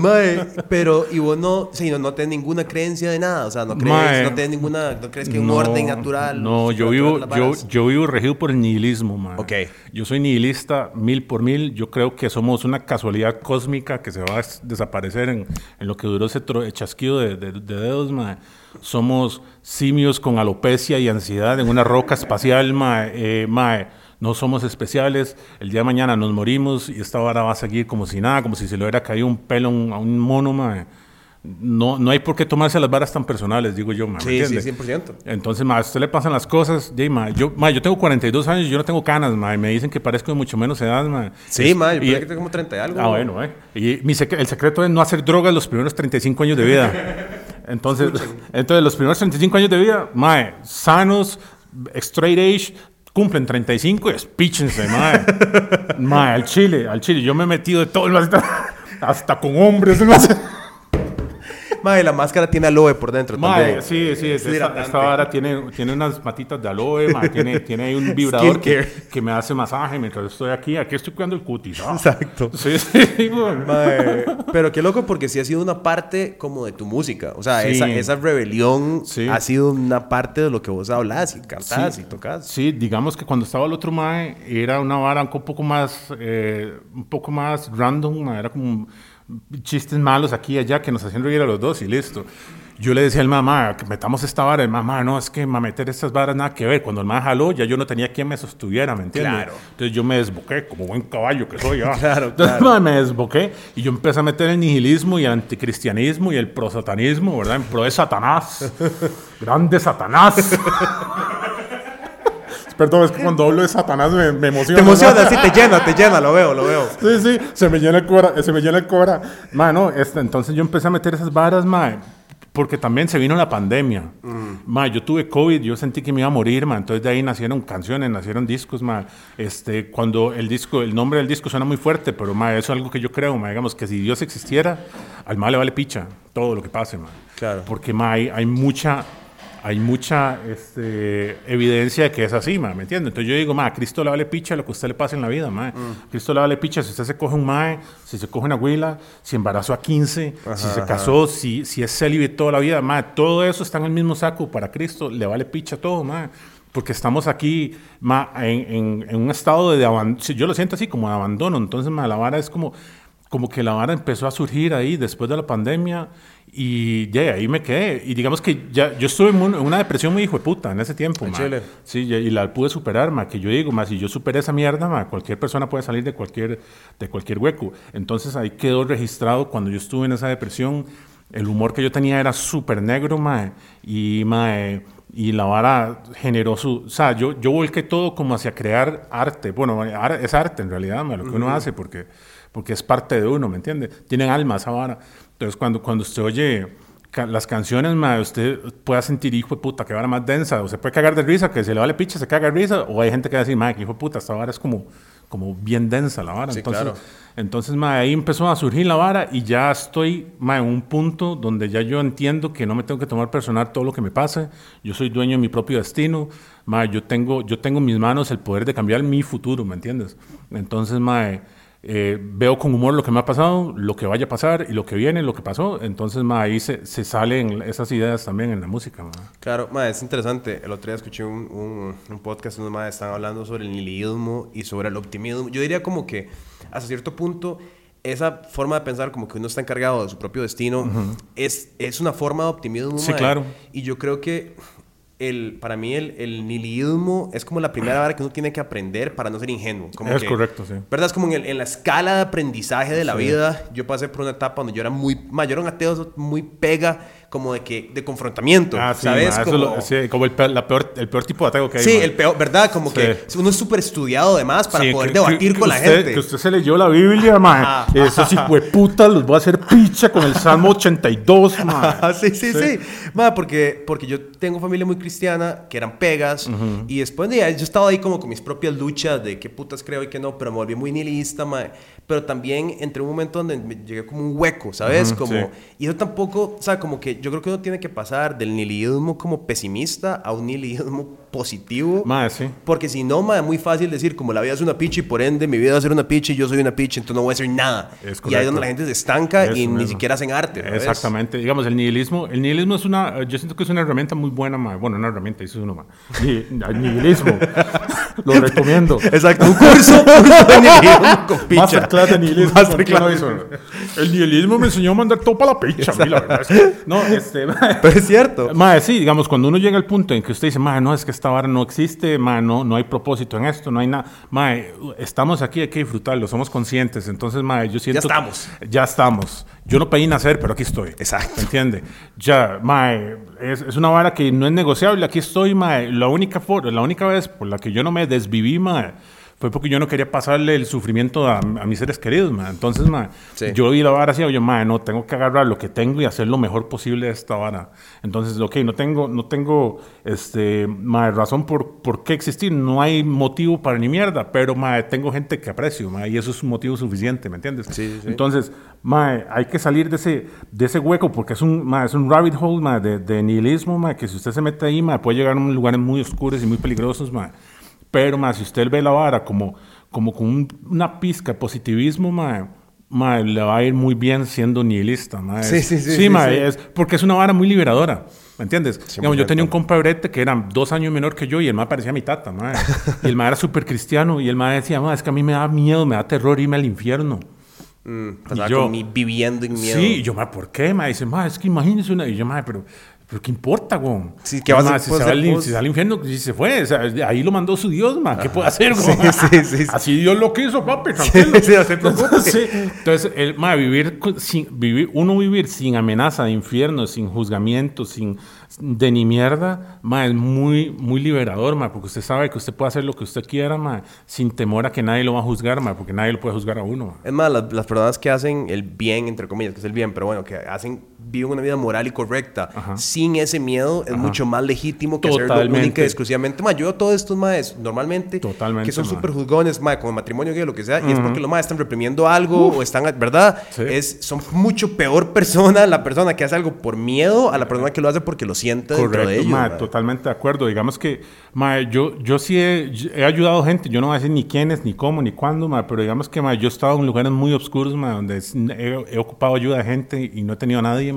Mae, pero, y vos no, sí, no, no tenés ninguna creencia de nada, o sea, no crees, Mae. no tenés ninguna, no crees que hay un No, orden natural. No, yo vivo, yo, yo vivo regido por el nihilismo, man. Ok. Yo soy nihilista mil por mil. Yo creo que somos una casualidad cósmica que se va a des- desaparecer en, en lo que duró ese chasquido de, de- de dedos, man. Somos simios con alopecia y ansiedad en una roca espacial, ma. Eh, ma, no somos especiales. El día de mañana nos morimos y esta vara va a seguir como si nada, como si se le hubiera caído un pelo a un- a un mono, ma. No, no hay por qué tomarse las varas tan personales, digo yo, ma. ¿me Sí, sí, entiende? 100%. Entonces, ma, a usted le pasan las cosas. yo, ma, yo tengo 42 años y yo no tengo canas, ma, y me dicen que parezco de mucho menos edad, ma. Sí, Es- mae, yo y- que tengo como 30 y algo. Ah, bueno, eh. Y mi sec- el secreto es no hacer drogas los primeros 35 años de vida. Entonces, entonces los primeros 35 años de vida, mae, sanos, straight age, cumplen 35 y espíchense, mae. mae, al chile, al chile. Yo me he metido de todo el hasta con hombres. Mae, la máscara tiene aloe por dentro Mae, también. sí, sí, Es esta, esta vara tiene, tiene unas matitas de aloe, mae, tiene, tiene ahí un vibrador que, que me hace masaje mientras estoy aquí. Aquí estoy cuidando el cutis. ah. Exacto. Sí, sí, güey. Mae, pero qué loco porque sí ha sido una parte como de tu música. O sea, Sí. esa, esa rebelión Sí. ha sido una parte de lo que vos hablas y cantás Sí. y tocas. Sí, digamos que cuando estaba el otro mae era una vara un poco más, eh, un poco más random, mae, era como chistes malos aquí y allá que nos hacían reír a los dos y listo. Yo le decía al mamá que metamos esta vara, el mamá, no, es que ma, meter estas varas nada que ver. Cuando el mamá jaló, ya yo no tenía quien me sostuviera, ¿me entiendes? Claro. Entonces yo me desboqué, como buen caballo que soy. ¿ah? Claro, Entonces, claro. ma, me desboqué y yo empecé a meter el nihilismo y el anticristianismo y el prosatanismo, ¿verdad? En pro de Satanás. Grande Satanás. Perdón, es que cuando hablo de Satanás me, me emociona. Te emociona, ¿no? sí, te llena, te llena, lo veo, lo veo. Sí, sí, se me llena el cora, se me llena el cora. Mano, este, entonces yo empecé a meter esas varas, ma, porque también se vino la pandemia. Ma, yo tuve COVID, yo sentí que me iba a morir, ma, entonces de ahí nacieron canciones, nacieron discos, ma. Este, cuando el disco, el nombre del disco suena muy fuerte, pero ma, eso es algo que yo creo, ma, digamos que si Dios existiera, al mal le vale picha todo lo que pase, ma. Claro. Porque ma, hay, hay mucha hay mucha este, evidencia de que es así, ma, ¿me entiendes? Entonces yo digo, ma, a Cristo le vale picha lo que a usted le pase en la vida, ma. A Cristo le vale picha si usted se coge un mae, si se coge una huila, si embarazó a 15, si se casó, si, si es célibe toda la vida, ma, todo eso está en el mismo saco para Cristo, le vale picha todo, ma. Porque estamos aquí ma, en, en- en un estado de abandono, yo lo siento así como de abandono, entonces ma, la vara es como, como que la vara empezó a surgir ahí después de la pandemia y ya ahí me quedé. Y digamos que ya yo estuve en un- en una depresión muy hijo de puta en ese tiempo. Chile. Sí, y la pude superar, ma, que yo digo, ma, si yo superé esa mierda, ma, cualquier persona puede salir de cualquier, de cualquier hueco. Entonces ahí quedó registrado cuando yo estuve en esa depresión, el humor que yo tenía era súper negro, ma, y, ma, y la vara generó su... O sea, yo, yo volqué todo como hacia crear arte. Bueno, es arte en realidad, ma, lo que uno hace, porque, porque es parte de uno, ¿me entiende? Tienen alma esa vara. Entonces, cuando, cuando usted oye ca- las canciones, ma, usted pueda sentir, hijo de puta, que vara más densa. O se puede cagar de risa, que se le vale picha, se caga de risa. O hay gente que va a decir, ma, que hijo de puta, esta vara es como, como bien densa la vara. Sí, entonces, claro. entonces, ma, ahí empezó a surgir la vara y ya estoy, ma, en un punto donde ya yo entiendo que no me tengo que tomar personal todo lo que me pase. Yo soy dueño de mi propio destino. Ma, yo tengo, yo tengo en mis manos el poder de cambiar mi futuro, ¿me entiendes? Entonces, ma, eh, veo con humor lo que me ha pasado, lo que vaya a pasar y lo que viene, lo que pasó. Entonces, ma, ahí se, se salen esas ideas también en la música, ma. Claro, ma, es interesante. El otro día escuché un, un, un podcast donde ma, estaban hablando sobre el nihilismo y sobre el optimismo. Yo diría como que hasta cierto punto esa forma de pensar como que uno está encargado de su propio destino es, es una forma de optimismo. Sí, claro. Y yo creo que el, para mí el, el nihilismo es como la primera vara que uno tiene que aprender para no ser ingenuo. Como Es que- correcto, sí. ¿Verdad? Es como en, el- en la escala de aprendizaje de la vida. Yo pasé por una etapa donde yo era muy mayor, un ateo muy pega, como de que de confrontamiento. Ah, sí, ¿Sabes? ma, como, lo- sí, como el peor, la peor, el peor tipo de ateo que hay. Sí, ma. el peor, ¿verdad? Como Sí. que uno es súper estudiado además para poder que- debatir que- con que la usted- gente. Que usted se leyó la Biblia, ma. Esos hijueputas los voy a hacer picha con el Salmo 82, ma. Sí, sí, sí. Ma, porque, porque yo tengo familia muy cristiana que eran pegas y después de ahí, yo estaba ahí como con mis propias luchas de qué putas creo y qué no, pero me volví muy nihilista, ma. Pero también entré en un momento donde me llegué como un hueco, ¿sabes? Ujú, como, sí. Y eso tampoco, o sea, como que yo creo que uno tiene que pasar del nihilismo como pesimista a un nihilismo positivo. Mae, sí. Porque si no, ma, es muy fácil decir, como la vida es una picha y por ende mi vida va a ser una picha y yo soy una picha, entonces no voy a hacer nada. Es y ahí es donde la gente se estanca Eso y ni mismo. siquiera hacen arte. ¿sabes? Exactamente. Digamos, el nihilismo, el nihilismo es una, yo siento que es una herramienta muy buena, mae. Bueno, una herramienta, eso es uno, mae. Ni- El nihilismo. Lo recomiendo. Exacto, un curso, curso de nihilismo con picha. Masterclass de nihilismo. El nihilismo me enseñó a mandar todo para la picha, a mí, la verdad. es que- no, este... mae. Pero es cierto. Mae, sí, digamos, cuando uno llega al punto en que usted dice, mae, no, es que esta vara no existe, mae, no, no hay propósito en esto, no hay nada. Mae, estamos aquí, hay que disfrutarlo, somos conscientes. Entonces, mae, yo siento... estamos. Ya estamos. Yo no pedí nacer, pero aquí estoy. Exacto. ¿Me entiende? Ya, mae, es, es una vara que no es negociable. Aquí estoy, mae. La única, for- la única vez por la que yo no me desviví, mae, fue porque yo no quería pasarle el sufrimiento a, a mis seres queridos, mae. Entonces, mae, Sí. yo vi la vara así, oye, mae, no, tengo que agarrar lo que tengo y hacer lo mejor posible de esta vara. Entonces, ok, no tengo, no tengo, este, mae, razón por, por qué existir. No hay motivo para ni mierda, pero, mae, tengo gente que aprecio, mae, y eso es un motivo suficiente, ¿me entiendes? Sí, sí. Entonces, mae, hay que salir de ese, de ese hueco porque es un, mae, es un rabbit hole mae, de, de nihilismo, mae, que si usted se mete ahí, mae, puede llegar a un lugares muy oscuros y muy peligrosos. Mae. Pero mae, si usted ve la vara como, como con un- una pizca de positivismo, mae, mae, le va a ir muy bien siendo nihilista. Mae. Sí, Es- sí, sí, sí, mae, sí. Es, porque es una vara muy liberadora. ¿Me entiendes? Digamos, yo 100%. tenía un compa brete que era dos años menor que yo y el mae parecía mi tata, mae. Y el mae era súper cristiano y el mae decía, mae, es que a mí me da miedo, me da terror irme al infierno. Mm, pasaba yo- con mi viviendo en miedo. Sí, y yo, ma, ¿por qué? Ma, dice, ma, es que imagínese una. Y yo, ma, pero, pero ¿qué importa, güey? Sí, ¿qué vas a- si, se va hacer al, vos? si se al infierno, si se fue, o sea, ahí lo mandó su Dios, ma, ¿qué puede hacer, güey? Sí, sí, sí, sí. Así Dios lo quiso, papi, tranquilo. se. Sí. Entonces, el, ma, vivir, sin, vivir, uno vivir sin amenaza de infierno, sin juzgamiento, sin de ni mierda, ma, es muy, muy liberador, ma, porque usted sabe que usted puede hacer lo que usted quiera, ma, sin temor a que nadie lo va a juzgar, ma, porque nadie lo puede juzgar a uno, ma. Es más, las, las personas que hacen el bien, entre comillas, que es el bien, pero bueno, que hacen, viven una vida moral y correcta, sin ese miedo, es mucho más legítimo que hacerlo Totalmente. única y exclusivamente. Ma, yo veo todos estos maes, normalmente, Totalmente, que son súper juzgones, ma, con el matrimonio gay o lo que sea, y es porque los maes están reprimiendo algo o están, ¿verdad? Sí. Es, son mucho peor persona la persona que hace algo por miedo a la persona que lo hace porque lo siente dentro de Correcto, ellos. ma, totalmente de acuerdo. Digamos que ma, yo, yo sí he, he ayudado gente, yo no voy a decir ni quiénes, ni cómo, ni cuándo, ma, pero digamos que yo he estado en lugares muy oscuros donde he, he ocupado ayuda de gente y no he tenido a nadie.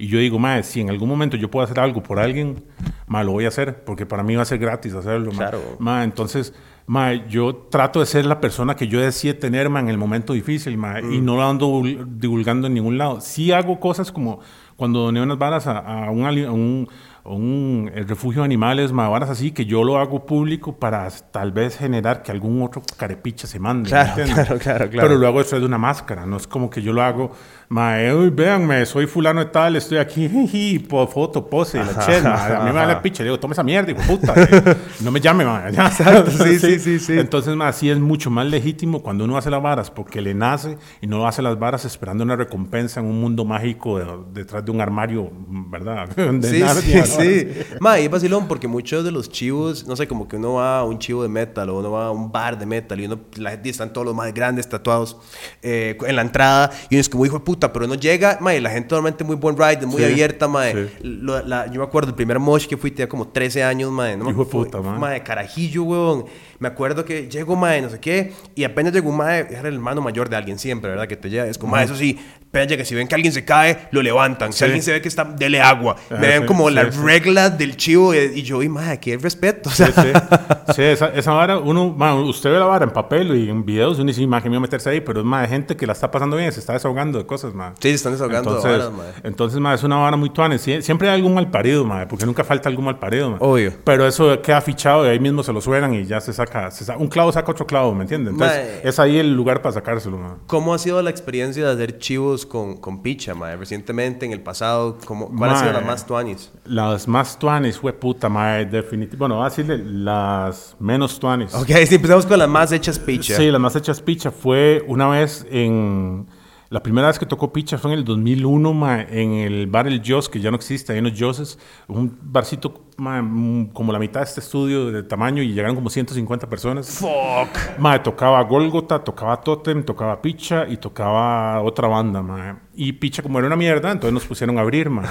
Y yo digo, ma, si en algún momento yo puedo hacer algo por alguien, ma, lo voy a hacer, porque para mí va a ser gratis hacerlo. Ma. Claro. Ma, entonces, ma, yo trato de ser la persona que yo decía tener ma, en el momento difícil ma, y no lo ando divul- divulgando en ningún lado. Sí hago cosas como cuando doné unas varas a, a un, a un- a un, eh, refugio de animales, ma, varas así, que yo lo hago público para tal vez generar que algún otro carepicha se mande. ¿me Claro, claro, claro, claro. Pero lo hago después de una máscara, no es como que yo lo hago, ma, eh, uy, véanme, soy fulano de tal, estoy aquí, jiji, po- foto, pose, la chela, a mí me da la picha, le digo, toma esa mierda, hijo puta, eh, no me llame, ma. Exacto, sí, sí, sí, sí. Entonces, ma, sí es mucho más legítimo cuando uno hace las varas porque le nace y no hace las varas esperando una recompensa en un mundo mágico de- detrás de un armario, ¿verdad? De Sí, sí, sí. Ma, y es vacilón porque muchos de los chivos, no sé, como que uno va a un chivo de metal o uno va a un bar de metal y uno, la gente están todos los más grandes tatuados eh, en la entrada y uno es como, hijo de puta, pero uno llega, ma, y la gente normalmente muy buen ride, muy Sí, abierta, ma. sí. Lo- la- yo me acuerdo el primer mosh que fui, tenía como 13 años, ma. No Hijo de puta, ma. ma, de carajillo, weón. Me acuerdo que llego, mae, no sé qué, y apenas llegó mae, era el hermano mayor de alguien siempre, ¿verdad? Que te llega, es como, mae, eso sí, apenas llega, si ven que alguien se cae, lo levantan. Si Sí. alguien se ve que está, dele agua. Ah, Me ven sí, como sí, las reglas del chivo, y, y yo, y mae, aquí respeto, o sea. Sí, sí. Sí, esa, esa vara, uno, ma, usted ve la vara en papel y en videos y uno dice, ma, que me voy a meterse ahí, pero es más de gente que la está pasando bien, se está desahogando de cosas, ma. Sí, se están desahogando de Entonces, varas, mae. entonces ma, es una vara muy. Sie- Siempre hay algún mal parido, ma, porque nunca falta algún mal parido, ma. Obvio. Pero eso queda fichado y ahí mismo se lo suenan y ya se saca, se sa- un clavo saca otro clavo, ¿me entiendes? Entonces, es ahí el lugar para sacárselo, ma. ¿Cómo ha sido la experiencia de hacer chivos con, con picha, mae? Recientemente, en el pasado, ¿cómo, ¿cuál ha sido Mae. la más tuanis? Las más tuanes, fue puta, ma, definitivamente. Bueno, voy a decirle las menos tuanes. Ok, sí, empezamos con las más hechas picha. Sí, las más hechas picha fue una vez en, La primera vez que tocó picha fue en el 2001, ma, en el bar El Joss, que ya no existe, ahí en los Josses. Un barcito ma, mm, como la mitad de este estudio de tamaño y llegaron como 150 personas. Fuck. Ma, tocaba Golgota, tocaba Totem, tocaba Picha y tocaba otra banda, ma. Y Picha como era una mierda, entonces nos pusieron a abrir, ma.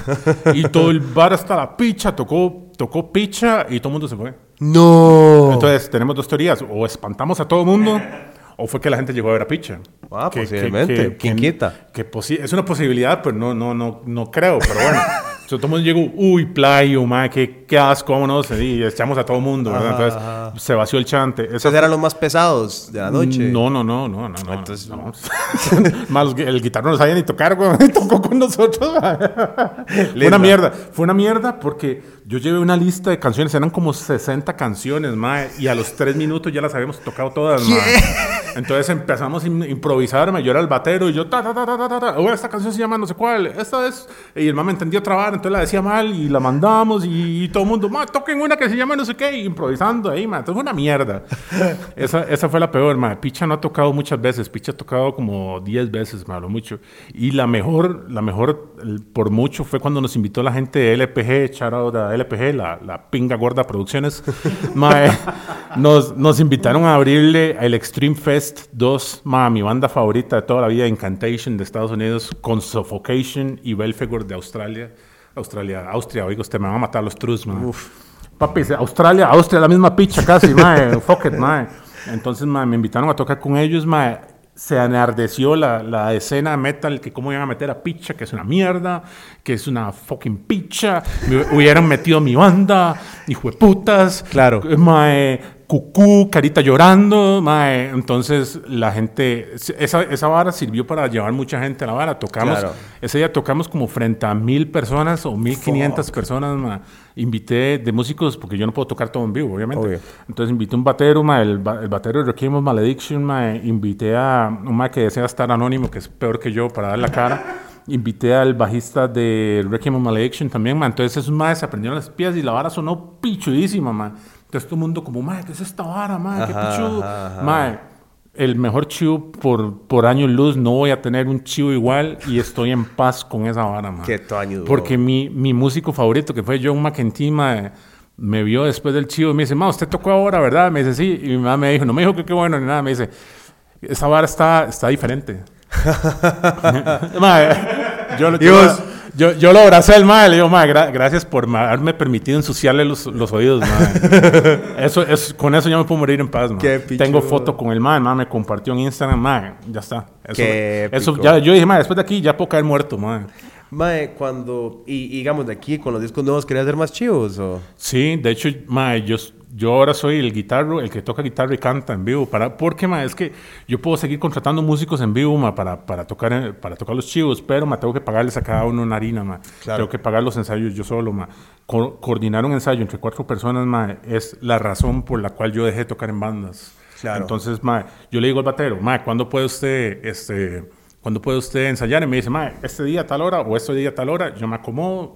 Y todo el bar hasta la Picha tocó, tocó Picha y todo el mundo se fue. No. Entonces tenemos dos teorías, o espantamos a todo el mundo o fue que la gente llegó a ver a Picha. Ah, posiblemente. ¿Quién quita? que posi- es una posibilidad, pero no, no, no, no creo, pero bueno. Entonces, todo el mundo llegó, uy, playo, ma, qué, qué asco, vámonos, y echamos a todo el mundo, ¿verdad? Entonces, ajá. se vació el chante. Esa Esos eran los más pesados de la noche. no, no, no, no, no, no. Entonces- no. Más el guitarro no sabía ni tocar, güey. Tocó con nosotros. fue Linda. una mierda. Fue una mierda porque yo llevé una lista de canciones, eran como 60 canciones, mae, y a los 3 minutos ya las habíamos tocado todas, mae. Entonces empezamos a im- improvisar, mae. yo era el batero y yo, ta, ta, ta, ta, ta, ta, ta. Esta canción se llama no sé cuál, esta es, y el mae me entendía otra vara, entonces la decía mal y la mandamos y, y todo el mundo, mae, toquen una que se llama no sé qué, improvisando ahí, mae. Entonces fue una mierda. esa, esa fue la peor, mae. Picha no ha tocado muchas veces, Picha ha tocado como 10 veces, lo mucho. Y la mejor, la mejor por mucho fue cuando nos invitó la gente de LPG, out a LPG, la, la pinga gorda producciones. mae, nos, nos invitaron a abrirle el Extreme Fest 2, mae, mi banda favorita de toda la vida, Incantation de Estados Unidos, con Suffocation y Belfegor de Australia. Australia, Austria, oigo, usted me van a matar los trus, mae. Papi, Australia, Austria, la misma picha casi, mae, fuck it, mae. Entonces, mae, me invitaron a tocar con ellos, mae. Se enardeció la, la escena metal, que cómo iban a meter a picha, que es una mierda, que es una fucking picha. Me hubieran metido mi banda, hijo de putas. Claro. Mae, cucú, carita llorando, mae. Entonces, la gente, esa, esa vara sirvió para llevar mucha gente a la vara. Tocamos, Claro. ese día tocamos como frente a mil personas o mil quinientas personas, ma. Invité de músicos, porque yo no puedo tocar todo en vivo, obviamente. Obvio. Entonces invité un batero, ma, el, ba- el batero de Requiem of Malediction, ma. Invité a un ma que desea estar anónimo, que es peor que yo, para dar la cara. Invité al bajista de Requiem of Malediction también, ma. Entonces esos ma se aprendieron las piezas y la vara sonó pichudísima, ma. Entonces todo el mundo como, ma, ¿qué es esta vara, ma? ¿Qué pichudo? ajá, ajá. Ma, el mejor chivo por, por año luz, no voy a tener un chivo igual y estoy en paz con esa vara, man. Qué toaño, Porque mi, mi músico favorito, que fue John McEntee, me vio después del chivo y me dice, ma, usted tocó ahora, ¿verdad? Me dice, sí. Y mi mamá me dijo, no me dijo que qué bueno ni nada, me dice, esa vara está, está diferente. Ma, yo, yo, Dios. Yo, yo lo abracé al mae, le digo, mae, gra- gracias por haberme permitido ensuciarle los, los oídos, mae. Eso, es, con eso ya me puedo morir en paz, pichudo. Tengo foto con el mae, mae, me compartió en Instagram, mae, ya está. Eso, Qué eso ya, yo dije, mae, después de aquí ya puedo caer muerto, mae. Mae, cuando. Y, y digamos, de aquí, con los discos nuevos, ¿querías hacer más chivos? O? Sí, de hecho, mae, yo, yo ahora soy el guitarro, el que toca guitarra y canta en vivo. Para, porque, mae, es que yo puedo seguir contratando músicos en vivo, mae, para, para, tocar, para tocar los chivos, pero, mae, tengo que pagarles a cada uno una harina, mae. Claro. Tengo que pagar los ensayos yo solo, mae. Co- coordinar un ensayo entre cuatro personas, mae, es la razón por la cual yo dejé de tocar en bandas. Claro. Entonces, mae, yo le digo al batero, mae, ¿cuándo puede usted, este... ¿Cuándo puede usted ensayar? Y me dice, mae, este día a tal hora o este día a tal hora, yo me acomodo,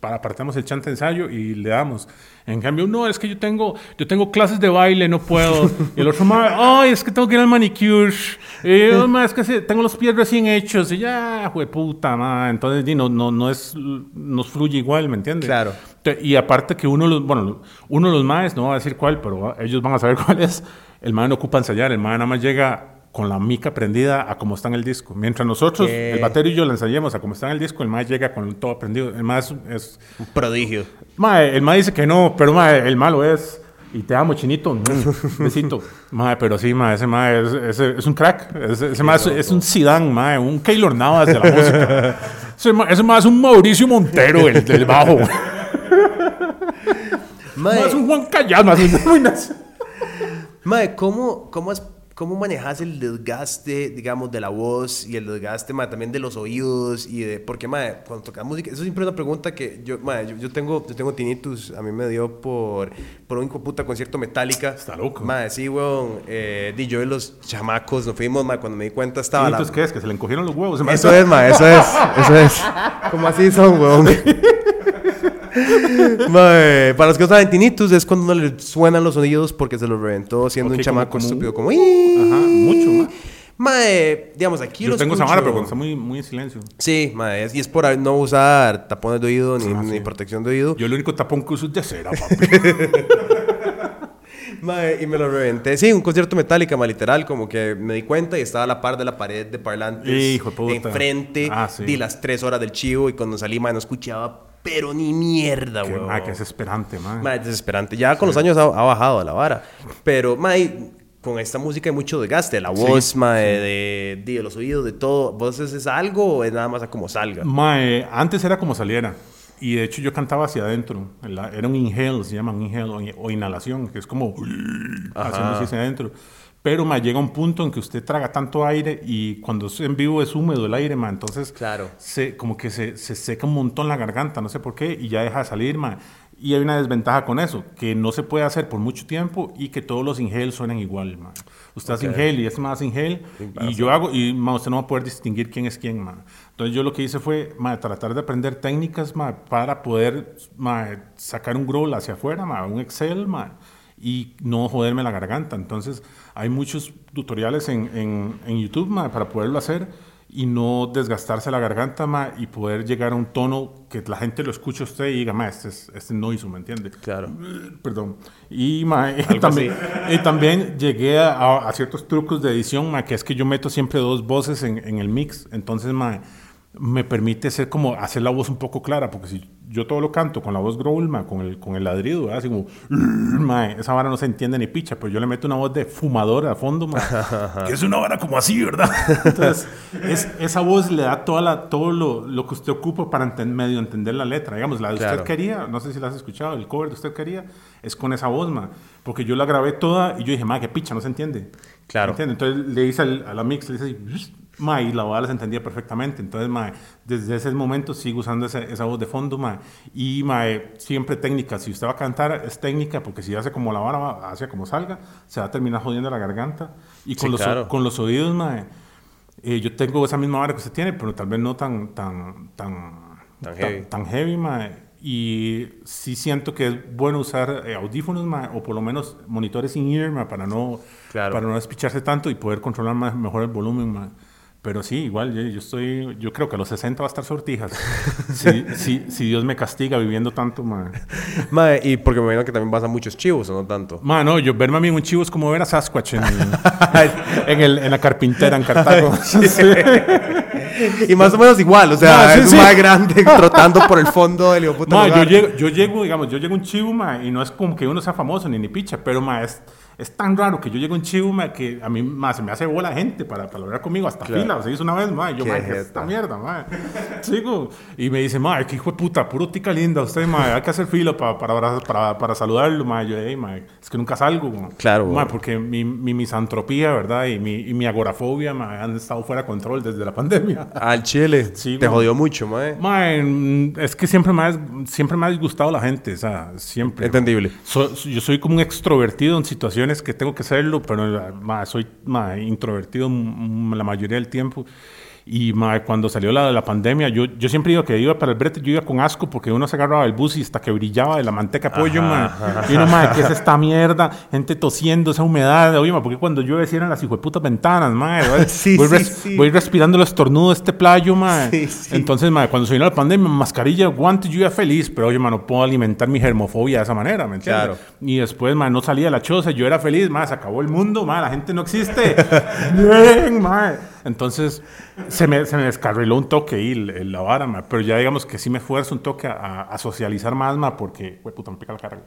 para apartamos el chante ensayo y le damos. En cambio, no, es que yo tengo, yo tengo clases de baile, no puedo. Y el otro, ay, es que tengo que ir al manicure. Y yo, mae, es que tengo los pies recién hechos. Y ya, puta, mae. Entonces, no, no, no es, nos fluye igual, ¿me entiendes? Claro. Y aparte que uno, de los- bueno, uno de los maes, no voy a decir cuál, pero ellos van a saber cuál es, el mae no ocupa ensayar, el mae nada más llega con la mica prendida a como está en el disco. Mientras nosotros, ¿Qué? el batero y yo le ensayemos a como está en el disco, el mae llega con todo prendido. El mae es... es Un prodigio. mae, el mae dice que no, pero mae, el malo es... Y te amo, chinito. Mm, Besito. Mae, pero sí, mae, ese mae es, ese- es un crack. Ese, ese mae es, es un Zidane, mae, un Keylor Navas de la música. Ese mae, ese mae es un Mauricio Montero, el del bajo. Mae, Mae, es un Juan Callado, mae, es ¿cómo, cómo, has- ¿cómo manejas el desgaste, digamos, de la voz y el desgaste, mae, también de los oídos? y de Porque, mae, cuando tocas música, eso siempre es una pregunta que yo, mae, yo, yo tengo, yo tengo tinnitus, a mí me dio por, por un puta concierto metálica. Está loco. Mae, sí, weón. Eh, yo y los chamacos nos fuimos, mae, cuando me di cuenta estaba la... ¿qué es? Que se le encogieron los huevos. Eso es, ma, eso es, eso es. Como así son, weón. Mae, para los que no saben, tinnitus es cuando no le suenan los sonidos porque se los reventó siendo Ok, un chamaco como estúpido, como... Ajá, mucho, mae. Mae, digamos, aquí Yo lo tengo vara, pero cuando está muy, muy en silencio. Sí, es- y es por no usar tapones de oído ni, Ah, ni sí. protección de oído. Yo el único tapón que uso es de cera, papi. Mae, y me lo reventé. Sí, un concierto metálica, más literal, como que me di cuenta y estaba a la par de la pared de parlantes. Hijo de puta. Enfrente, Ah, sí. di las tres horas del chivo y cuando salí, mae, no escuchaba, pero ni mierda, weón. ma, que es esperante, man. Es desesperante. Ya con los años ha, ha bajado la vara. Pero, mae, con esta música hay mucho desgaste. La voz, mae, de, de los oídos, de todo. ¿Vos es algo o es nada más a como salga? Mae, antes era como saliera. Y de hecho yo cantaba hacia adentro. Era un inhale, se llama un inhale o, o inhalación, que es como haciendo así hacia adentro. Pero mae, llega un punto en que usted traga tanto aire y cuando es en vivo es húmedo el aire, mae, entonces Claro. se, como que se, se seca un montón la garganta, no sé por qué, y ya deja de salir, mae. Y hay una desventaja con eso, que no se puede hacer por mucho tiempo y que todos los inhales suenan igual, mae. Usted hace inhale y es más inhale, y yo hago, y mae, usted no va a poder distinguir quién es quién, mae. Entonces yo lo que hice fue mae, tratar de aprender técnicas mae, para poder mae, sacar un growl hacia afuera, mae, un Excel, mae, y no joderme la garganta. Entonces hay muchos tutoriales en, en, en YouTube mae, para poderlo hacer y no desgastarse la garganta mae, y poder llegar a un tono que la gente lo escuche a usted y diga, mae, este es, este es noise, ¿me entiende? Claro. Perdón. Y, mae, también, y también llegué a, a ciertos trucos de edición, mae, que es que yo meto siempre dos voces en, en el mix. Entonces, mae, me permite ser como hacer la voz un poco clara, porque si yo todo lo canto con la voz growl, mae, con el, con el ladrido, ¿verdad? así como, mae, esa vara no se entiende ni picha, pero yo le meto una voz de fumador a fondo, mae, que es una vara como así, ¿verdad? Entonces, es, esa voz le da toda la, todo lo, lo que usted ocupa para enten- medio entender la letra. Digamos, la de Claro. usted quería, no sé si la has escuchado, el cover de usted quería, es con esa voz, ma. Porque yo la grabé toda y yo dije, ma, qué picha, no se entiende. Claro. ¿Me entiende? Entonces le hice al- a la mix, le hice así, ma, y la voz se entendía perfectamente. Entonces, ma, desde ese momento sigo usando esa, esa voz de fondo, ma. Y, ma, eh, siempre técnica. Si usted va a cantar, es técnica, porque si hace como la vara, va- hacia como salga, se va a terminar jodiendo la garganta. Y con, Sí, los, claro. con los oídos, ma, eh, yo tengo esa misma vara que usted tiene, pero tal vez no tan, tan, tan, Tan heavy. tan heavy, mae. Y sí siento que es bueno usar eh, audífonos, mae, o por lo menos monitores in-ear, para no, Claro. para no despicharse tanto y poder controlar más, mejor el volumen, mae. Pero sí, igual, yo, yo estoy, yo creo que a los 60 va a estar sortijas. si, si, si Dios me castiga viviendo tanto, mae. Mae, y porque me imagino que también vas a muchos chivos, ¿o no tanto? Mae, no, yo verme a mí en un chivo es como ver a Sasquatch en, en, el, en la carpintera en Cartago. Y más o menos igual, o sea, sí, es sí. más grande trotando por el fondo del hijo puta Ma, yo llego, yo llego, digamos, yo llego a un chivo, ma, y no es como que uno sea famoso ni ni picha, pero ma, es, es tan raro que yo llego un chivo, ma, que a mí ma, se me hace bola gente para, para hablar conmigo hasta Claro. fila. O sea, hizo una vez, ma, y yo, ma, ¿qué es esta mierda, ma? Sigo. Y me dice, ma, qué hijo de puta, puro tica linda usted, ma, hay que hacer fila para, para, para, para saludarlo, ma. Yo, hey, ma, es que nunca salgo, ma. Claro, Ma, porque mi, mi misantropía, ¿verdad? Y mi, y mi agorafobia, ma, han estado fuera de control desde la pandemia. Al chile. Sí, Te jodió mucho, mae. Mae, mm, es que siempre me, ha, siempre me ha disgustado la gente, o sea, siempre. Entendible. So- yo soy como un extrovertido en situaciones que tengo que serlo, pero mae, soy mae, introvertido la mayoría del tiempo. Y mae, cuando salió la, la pandemia, yo, yo siempre digo que iba para el brete, yo iba con asco porque uno se agarraba el bus y hasta que brillaba de la manteca de pollo, mae. Y uno, mae, ¿qué es esta mierda? Gente tosiendo, esa humedad. Oye, mae, porque cuando llueve cierran las hijueputas ventanas. Voy, Sí, voy sí, res- sí. voy respirando el estornudo de este playo, sí. Entonces, mae, cuando se vino la pandemia, mascarilla, guantes, yo iba feliz, pero oye, mae, no puedo alimentar mi germofobia de esa manera, ¿me entiendes? Claro. Y después, mae, no salía de la choza, yo era feliz, mae, se acabó el mundo, mae, la gente no existe. Bien, mae. Entonces, se me, se me descarriló un toque el- la vara, mae, pero ya digamos que sí me esfuerzo un toque a, a socializar más, mae, porque, güey, puta, me pica la cara.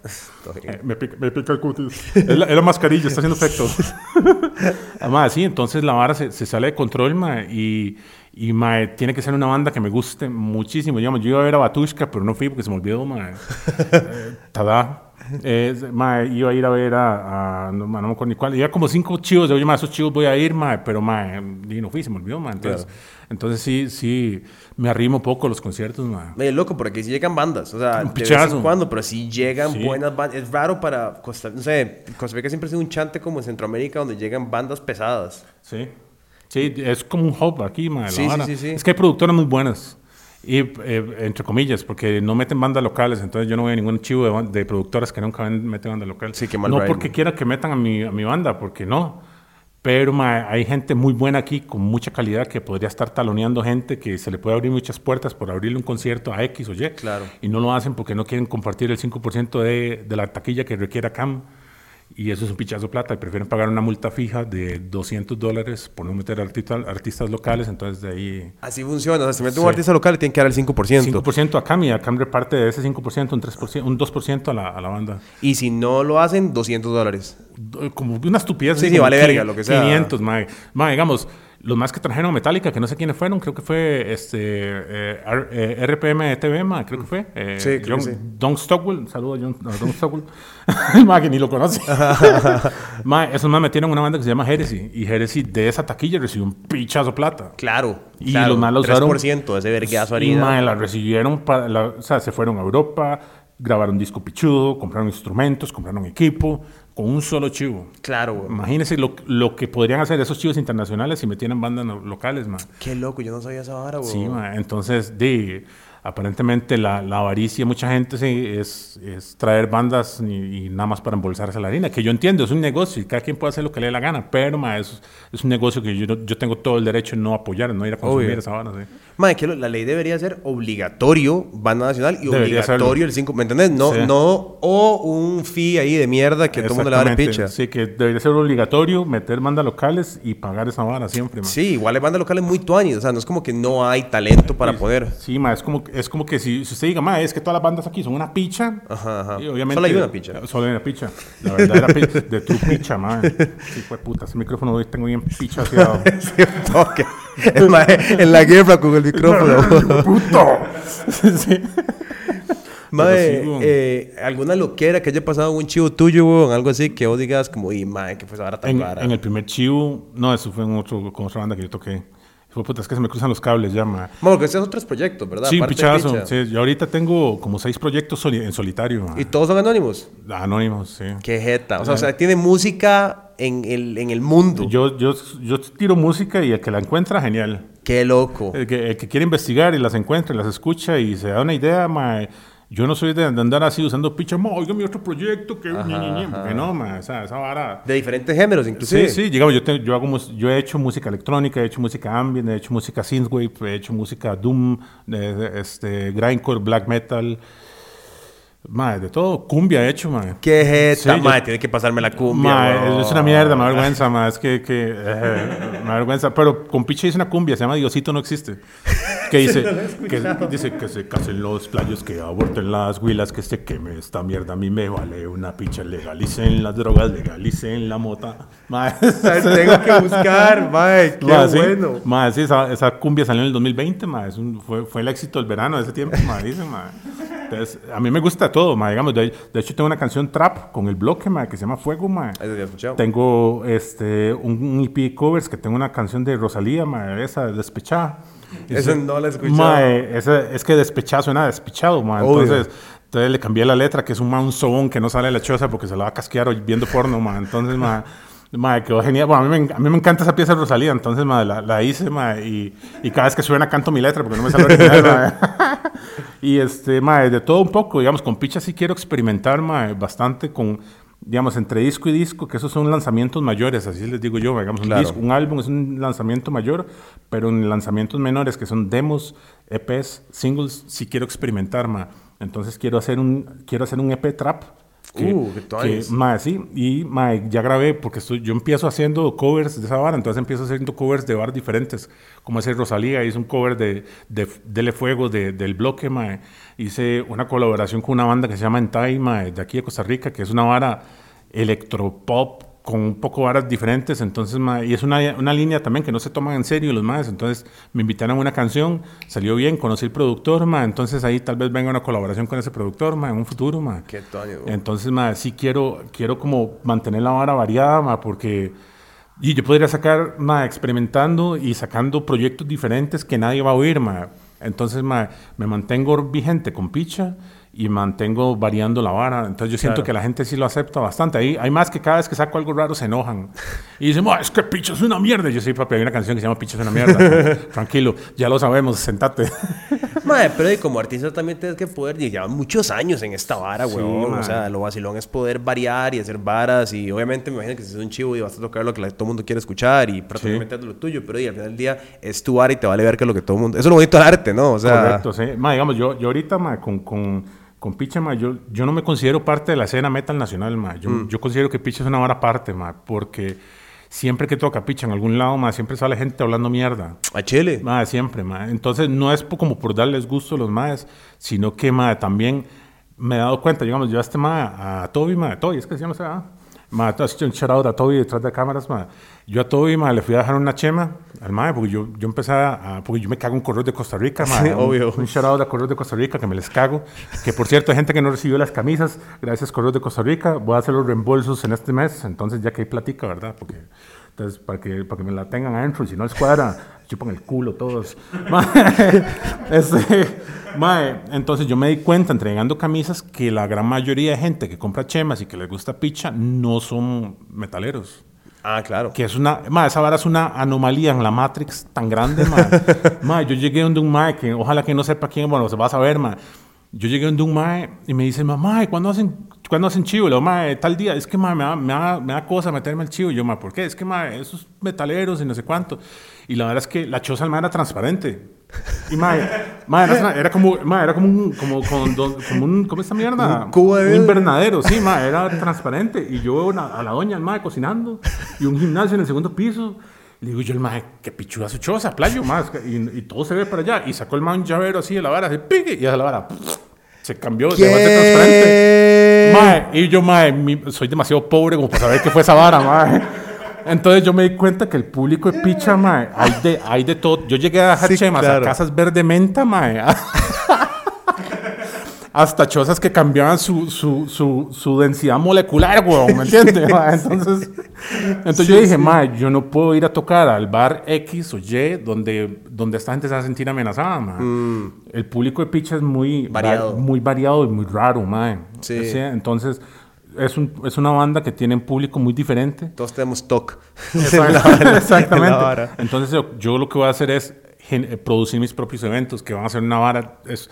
Eh, me, pica, me pica el cutis. Es la, es la mascarilla, está haciendo efecto. Además, sí, entonces la vara se, se sale de control, mae, y, y mae, tiene que ser una banda que me guste muchísimo. Digamos, yo iba a ver a Batushka, pero no fui porque se me olvidó, mae. Eh, Tada. Eh, mae, iba a ir a ver a, a- no, mae, no me acuerdo ni cuál. Iba como cinco chivos, de, oye, mae, esos chivos voy a ir, mae, pero mae, y no fui, se me olvidó, mae. Entonces, entonces sí, sí, me arrimo poco a los conciertos, mae. Medio loco, porque sí llegan bandas. O sea, Un de vez pichazo. en cuando, pero sí llegan Sí. buenas bandas. Es raro para Costa No sé, Costa Rica siempre ha sido un chante como en Centroamérica donde llegan bandas pesadas. Sí. Sí, es como un hub aquí, mae, la Sí, sí, vara. sí, sí. Es que hay productoras muy buenas. Y, eh, entre comillas, porque no meten bandas locales, entonces yo no veo ningún chivo de, de productoras que nunca meten banda local. Sí, qué mal No porque quiera que metan a mi, a mi banda, porque no. Pero ma, hay gente muy buena aquí, con mucha calidad, que podría estar taloneando gente, que se le puede abrir muchas puertas por abrirle un concierto a X o Y. Claro. Y no lo hacen porque no quieren compartir el 5% de, de la taquilla que requiera CAM. Y eso es un pichazo de plata. Y prefieren pagar una multa fija de 200 dólares por no meter artista- artistas locales. Entonces de ahí Así funciona. O sea, si mete un artista local, le tienen que dar el 5%. 5% a CAM y a CAM reparte de ese 5% un, 3%, un 2% a la, a la banda. Y si no lo hacen, 200 dólares. Como una estupidez. Sí, sí, vale verga, lo que sea. 500, mae. Mae, digamos, los más que trajeron a Metallica, que no sé quiénes fueron, creo que fue este, eh, R- eh, RPM TV, mae, creo que fue. Eh, Sí, creo John- que sí. Don Stockwell, saludo a John, a Don Stockwell. mae, que ni lo conoce. mae, esos más metieron una banda que se llama Heresy. Y Heresy de esa taquilla recibió un pichazo de plata. Claro. Y claro, los más la usaron. 3% de ese vergazo Y harina. mae, la recibieron, para la- o sea, se fueron a Europa, grabaron disco pichudo, compraron instrumentos, compraron equipo, con un solo chivo. Claro, güey. Imagínense lo, lo que podrían hacer esos chivos internacionales si metieran bandas locales, man. Qué loco, yo no sabía esa vara, güey. Sí, man. Entonces, de, aparentemente la, la avaricia de mucha gente sí, es, es traer bandas y, y nada más para embolsarse la harina. Que yo entiendo, es un negocio y cada quien puede hacer lo que le dé la gana, pero man, es, es un negocio que yo, yo tengo todo el derecho en no apoyar, no ir a consumir Obvio. esa vara. sí. Madre, que lo- la ley debería ser obligatorio, banda nacional, y Debería obligatorio el 5%. ¿Me entendés? No, Sí. no, o un fee ahí de mierda que todo el mundo le va a dar picha. Sí, que debería ser obligatorio meter bandas locales y pagar esa vara siempre, man. Sí, igual hay bandas locales muy tuanis. O sea, no es como que no hay talento para poner. Sí, ma, es como, es como que si, si usted diga, ma, es que todas las bandas aquí son una picha. Ajá, ajá. y obviamente, Solo hay una picha. Solo hay una picha. La verdadera picha. De tu picha, ma. Sí, fue puta. Ese micrófono hoy tengo bien picha hacia Sí, toque. En la guerra con el micrófono. ¡Puto! sí. Mae, sí, eh, alguna loquera que haya pasado un chivo tuyo, weón, algo así que vos digas como, y mae, que fue vara tan En, rara. en el primer chivo, no, eso fue en otro, con otra banda que yo toqué. Fue puta, es que se me cruzan los cables ya, ma. Bueno, que estos otros proyectos, ¿verdad? Sí, Aparte pichazo. Picha. Sí, yo ahorita tengo como seis proyectos soli- en solitario. Y todos son anónimos. Anónimos, sí. Qué jeta. O sea, o sea, tiene música en el, en el mundo. Yo, yo, yo tiro música y el que la encuentra, genial. Qué loco. El que, el que quiere investigar y las encuentra y las escucha y se da una idea, ma, yo no soy de, andar así usando picha, ma, oiga mi otro proyecto, que ñe, ñe, ñe", porque no, ma, o sea, esa vara. De diferentes géneros, inclusive. Sí, sí, digamos, yo, te- yo, hago, yo he hecho música electrónica, he hecho música ambient, he hecho música synthwave, he hecho música doom, de- este, grindcore, black metal, ma, de todo, cumbia he hecho, ma. Qué jeta. Sí, yo- mae, tiene que pasarme la cumbia. Ma, weón. es una mierda, me vergüenza, ma, es que, que eh, me vergüenza, pero con Piche dice una cumbia, se llama Diosito no existe, que dice, que, dice que se casen los playos, que aborten las huilas, que se queme esta mierda, a mí me vale una picha, legalicen las drogas, legalicen la mota, ma, Tengo que buscar, mae. Qué Ma, sí, bueno. sí, esa, esa cumbia salió en el 2020, ma, es un- fue, fue el éxito del verano de ese tiempo, ma, dice, ma. Entonces, a mí me gusta todo, ma, digamos, de, de hecho tengo una canción trap con el bloque, ma, que se llama Fuego, ma. Tengo este, un, un EP covers que tengo una canción de Rosalía, ma, esa, despechada. Esa no la he escuchado. Ma, esa- es que despechado suena despechado, ma. Entonces, entonces le cambié la letra, que es un, ma, un sobón que no sale de la choza porque se la va a casquear viendo porno, ma. Entonces, ma, ma, quedó genial. Bueno, a mí, me, a mí me encanta esa pieza de Rosalía, entonces, ma, la, la hice, ma, y, y cada vez que suena canto mi letra porque no me sale original. Y este, ma, de todo un poco, digamos, con Picha sí quiero experimentar, ma, bastante con, digamos, entre disco y disco, que esos son lanzamientos mayores, así les digo yo, digamos, un, Claro. disco, un álbum es un lanzamiento mayor, pero en lanzamientos menores, que son demos, EPs, singles, sí quiero experimentar, ma. Entonces quiero hacer un, quiero hacer un EP trap. Uh, qué tuanis. ma, sí, y ma, ya grabé, porque estoy- yo empiezo haciendo covers de esa vara, entonces empiezo haciendo covers de varas diferentes, como ese Rosalía, hice un cover de, de Dele Fuego, de, del bloque, ma. hice una colaboración con una banda que se llama Entai, de aquí de Costa Rica, que es una vara electropop con un poco varas diferentes, entonces, ma, y es una, una línea también que no se toman en serio los más, entonces me invitaron a una canción, salió bien, conocí el productor, ma, entonces ahí tal vez venga una colaboración con ese productor, ma, en un futuro, ma. Qué weón. Entonces, ma, sí quiero, quiero como mantener la vara variada, ma, porque y yo podría sacar, ma, experimentando y sacando proyectos diferentes que nadie va a oír, ma. Entonces, ma, me mantengo vigente con Picha y mantengo variando la vara. Entonces yo siento Claro. que la gente sí lo acepta bastante. Ahí hay más que cada vez que saco algo raro se enojan. Y dicen, "Ma, es que Picha es una mierda. Y yo sí, papi, hay una canción que se llama Picha es una mierda. Tranquilo, ya lo sabemos, sentate. Mae, pero y como artista también tienes que poder, y llevan muchos años en esta vara, Sí, weón. o sea, lo vacilón es poder variar y hacer varas. Y obviamente me imagino que si es un chivo y vas a tocar lo que todo el mundo quiere escuchar y prácticamente es lo tuyo. Pero y al final del día es tu vara y te vale ver que lo que todo el mundo. Eso es lo bonito del arte, ¿no? O sea, Correcto, sí. Ma, digamos, yo, yo ahorita, ma, con, con, con Picha, ma, yo, yo no me considero parte de la escena metal nacional, ma. Yo, Mm. yo considero que Picha es una vara aparte, ma, porque siempre que toca Picha en algún lado, ma, siempre sale gente hablando mierda. a Chile. Ma, siempre, ma. Entonces, no es como por darles gusto a los maes, sino que, ma, también me he dado cuenta, digamos, yo a este ma, a Toby, ma, Toby, es que se llama, ese, ¿ah? Ma, un shout out a Toby detrás de cámaras, ma. Yo a Toby, ma, le fui a dejar una chema al ma, porque yo, yo empecé a, porque yo me cago en correos de Costa Rica, ma. Sí, un, obvio. Un shout out a correos de Costa Rica, que me les cago. Que, por cierto, hay gente que no recibió las camisas, gracias correos de Costa Rica. Voy a hacer los reembolsos en este mes, entonces ya que hay platica, ¿verdad? Porque... Entonces, para que, para que me la tengan adentro, y si no les cuadra, chupan el culo todos. Mae, este, mae, entonces yo me di cuenta entregando camisas que la gran mayoría de gente que compra chemas y que les gusta picha no son metaleros. Ah, claro. Que es una, mae, esa vara es una anomalía en la Matrix tan grande, mae. Mae, yo llegué donde un mae que ojalá que no sepa quién, bueno, se va a saber, mae. Yo llegué donde un mae y me dice, mamá, ¿cuándo hacen, ¿cuándo hacen chivo? Le digo, mae, tal día. Es que, mae, me da, me, da, me da cosa meterme al chivo. Y yo, mae, ¿por qué? Es que, mae, esos metaleros y no sé cuánto. Y la verdad es que la choza mae era transparente. Y, mae, mae, era, era como, mae, era como un, como, con como un, ¿cómo es esta mierda? Un cubo de Un invernadero, sí, mae, era transparente. Y yo a la doña, el mae, cocinando. Y un gimnasio en el segundo piso. Le digo yo, el mae, qué pichuda su choza, playo, más. Y, y todo se ve para allá. Y sacó el mae un llavero así de la vara, así, pique, y a la vara, se cambió, se va transparente. ¿Qué? Mae, y yo, mae, mi- soy demasiado pobre como para saber qué fue esa vara, mae. Entonces yo me di cuenta que el público de picha, mae, hay de, hay de todo. Yo llegué a dejar Sí, chemas claro. a casas verde menta, mae. Hasta chozas que cambiaban su, su, su, su densidad molecular, weón, ¿me entiendes? Entonces, entonces yo dije, mae, yo no puedo ir a tocar al bar X o Y donde, donde esta gente se va a sentir amenazada, mae. El público de picha es muy Mm. Variado. va- muy variado y muy raro, mae. Sí. Entonces, es, un- es una banda que tiene un público muy diferente. Todos tenemos TOC. Exact- Exactamente. Vara. Entonces yo, yo lo que voy a hacer es eh, producir mis propios eventos que van a ser una vara, es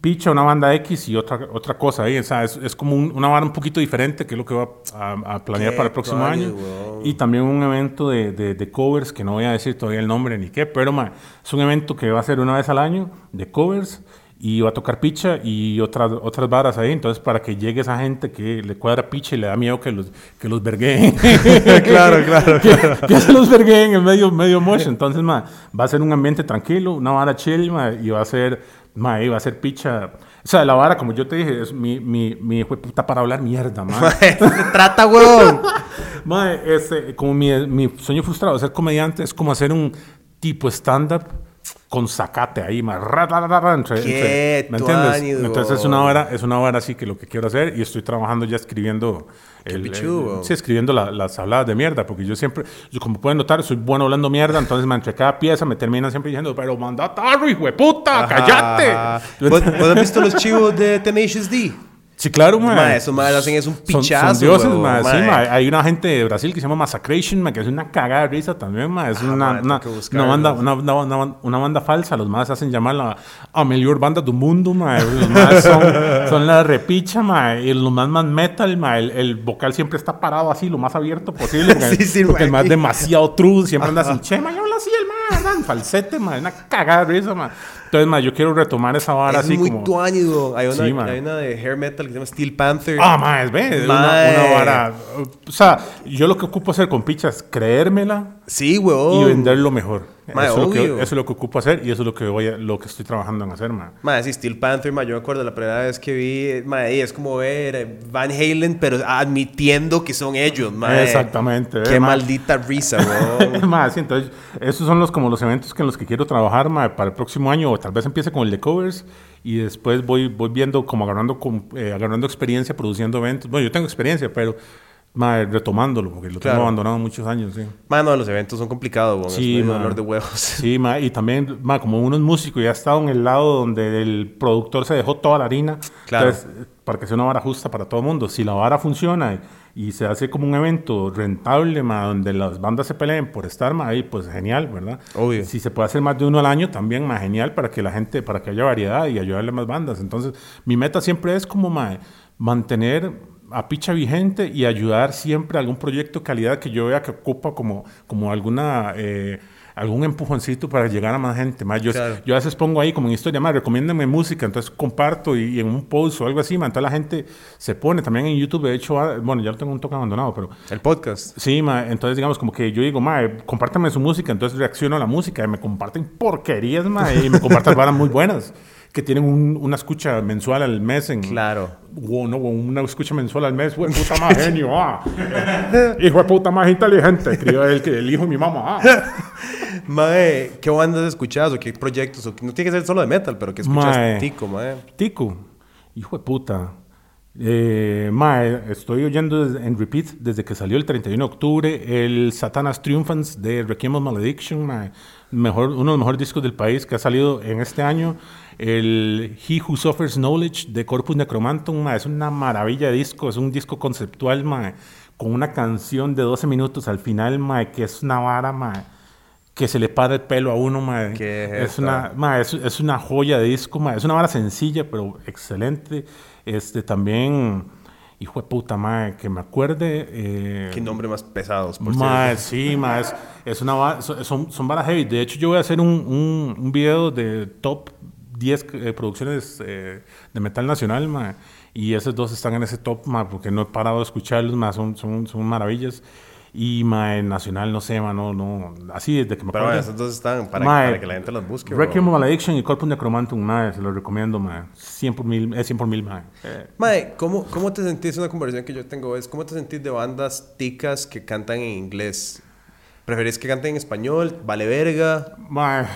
picha, una banda X y otra, otra cosa ahí. O sea, es, es como un- una vara un poquito diferente que es lo que voy a, a- a planear para el próximo año. Y también un evento de, de- de covers que no voy a decir todavía el nombre ni qué, pero es un evento que va a ser una vez al año de covers. Y va a tocar picha y otras, otras varas ahí. Entonces, para que llegue esa gente que le cuadra picha y le da miedo que los, que los vergueen. claro, claro. que, que se los vergueen en medio, medio mosh. Entonces, ma, va a ser un ambiente tranquilo, una vara chill, ma, y va a ser, ma, y va a ser picha. O sea, la vara, como yo te dije, es mi, mi, mi hijo de puta para hablar mierda, ma. Se trata, weón. Ma, este, como mi, mi sueño frustrado de ser comediante es como hacer un tipo stand-up con zacate ahí, ma, ra, ra, ra, entre- entre- ¿me entiendes? Entonces es una vara, es una vara así que lo que quiero hacer y estoy trabajando ya escribiendo el, el- sí, escribiendo la- las habladas de mierda, porque yo siempre, yo como pueden notar, soy bueno hablando mierda, entonces entre cada pieza me terminan siempre diciendo, pero manda tarro, hijo de puta, cállate. ¿Vos, vos has visto los chivos de Tenacious D? Sí, claro, ma. Ma, esos madres hacen es un pichazo, Son, dioses, sí, ma. ma. Hay una gente de Brasil que se llama Massacration, ma, que es una cagada de risa también, ma. Es Ah, una, una, una banda, una, una, una- una banda falsa. Los más hacen llamar la a mejor banda del mundo, ma. Los más son, son la repicha, ma. Y los más más metal, ma. El, el vocal siempre está parado así, lo más abierto posible. Porque, Sí, sí, porque el más demasiado true, siempre anda sin chema. Yo hablo así, el ma, ¿verdad? En falsete, ma. Una cagada de risa, ma. Entonces, ma, yo quiero retomar esa vara Es así muy como... weón. Hay una, Sí, hay una de hair metal que se llama Steel Panther. Ah, más, ve, es una, una vara. O sea, yo lo que ocupo hacer con picha es creérmela sí, weón. y venderlo mejor. Mae, eso, es lo que, eso es lo que ocupo hacer y eso es lo que voy a- lo que estoy trabajando en hacer, man. Madre, sí, Steel Panther, ma, yo me acuerdo la primera vez que vi, madre, es como ver eh, Van Halen, pero admitiendo que son ellos, madre. Exactamente, Qué eh, ma. maldita risa, weón. Más, sí, entonces, esos son los como los eventos que en los que quiero trabajar ma, para el próximo año, o tal vez empiece con el de covers y después voy, voy viendo como agarrando, eh, agarrando experiencia produciendo eventos. Bueno, yo tengo experiencia, pero mae, retomándolo, porque lo Claro. tengo abandonado muchos años, sí. Mano, los eventos son complicados. Sí, es un dolor de huevos. Sí, ma, y también, ma, como uno es músico y ha estado en el lado donde el productor se dejó toda la harina, Claro. entonces, para que sea una vara justa para todo el mundo. Si la vara funciona y, y se hace como un evento rentable, ma, donde las bandas se peleen por estar, ma, ahí, pues genial, ¿verdad? Obvio. Si se puede hacer más de uno al año, también, más genial para que la gente, para que haya variedad y ayudarle a más bandas. Entonces, mi meta siempre es como, ma, mantener a picha vigente y ayudar siempre a algún proyecto de calidad que yo vea que ocupa como, como alguna... eh, algún empujoncito para llegar a más gente. Más. Yo, Claro. yo a veces pongo ahí como en historia, más recomiéndame música, entonces comparto y, y en un post o algo así, ma, entonces la gente se pone también en YouTube, de hecho, ah, bueno, ya lo tengo un toque abandonado, pero El podcast. Sí, ma, entonces digamos como que yo digo, ma, compártame su música, entonces reacciono a la música y me comparten porquerías, ma, y me comparten varas muy buenas, que tienen un- una escucha mensual al mes en... Claro. Wow, no, una escucha mensual al mes, güey, puta más genio, ah. Hijo de puta más inteligente, escribió el, el hijo de mi mamá, ah. Mae, ¿qué bandas escuchás o qué proyectos? O no tiene que ser solo de metal, pero ¿qué escuchas Mae. tico, mae? Tico, hijo de puta. Eh, mae, estoy oyendo en repeat desde que salió el 31 de octubre el Satanas Triumphans de Requiem of Malediction, mae. Mejor, uno de los mejores discos del país que ha salido en este año. El He Who Suffers Knowledge de Corpus Necromantum, mae. es una maravilla de disco, es un disco conceptual, mae, con una canción de 12 minutos al final, mae, que es una vara, mae, que se le para el pelo a uno, mae. Qué es jeta. una Ma, es, es una joya de disco, ma, es una vara sencilla, pero excelente. Este, también, hijo de puta, ma, que me acuerde. eh, Qué nombre más pesados, por ma, cierto. sí, ma, es, es una son, son varas heavy. De hecho, yo voy a hacer un, un, un video de top 10 eh, producciones eh, de metal nacional, ma, y esos dos están en ese top, ma, porque no he parado de escucharlos, ma, son, son, son maravillas. Y ma, en nacional, no sé, ma, no, no, así desde que me Pero acuerdo. esos dos están para, Mae, para que la gente los busque. Requiem Malediction y Corpus Necromantum, mae, se los recomiendo, mae. 100 por mil, es 100 por mil, mae. Eh, Mae, ¿cómo, ¿cómo te sentís? Una conversación que yo tengo es, ¿cómo te sentís de bandas ticas que cantan en inglés? ¿Preferís que canten en español? ¿Vale verga? mae.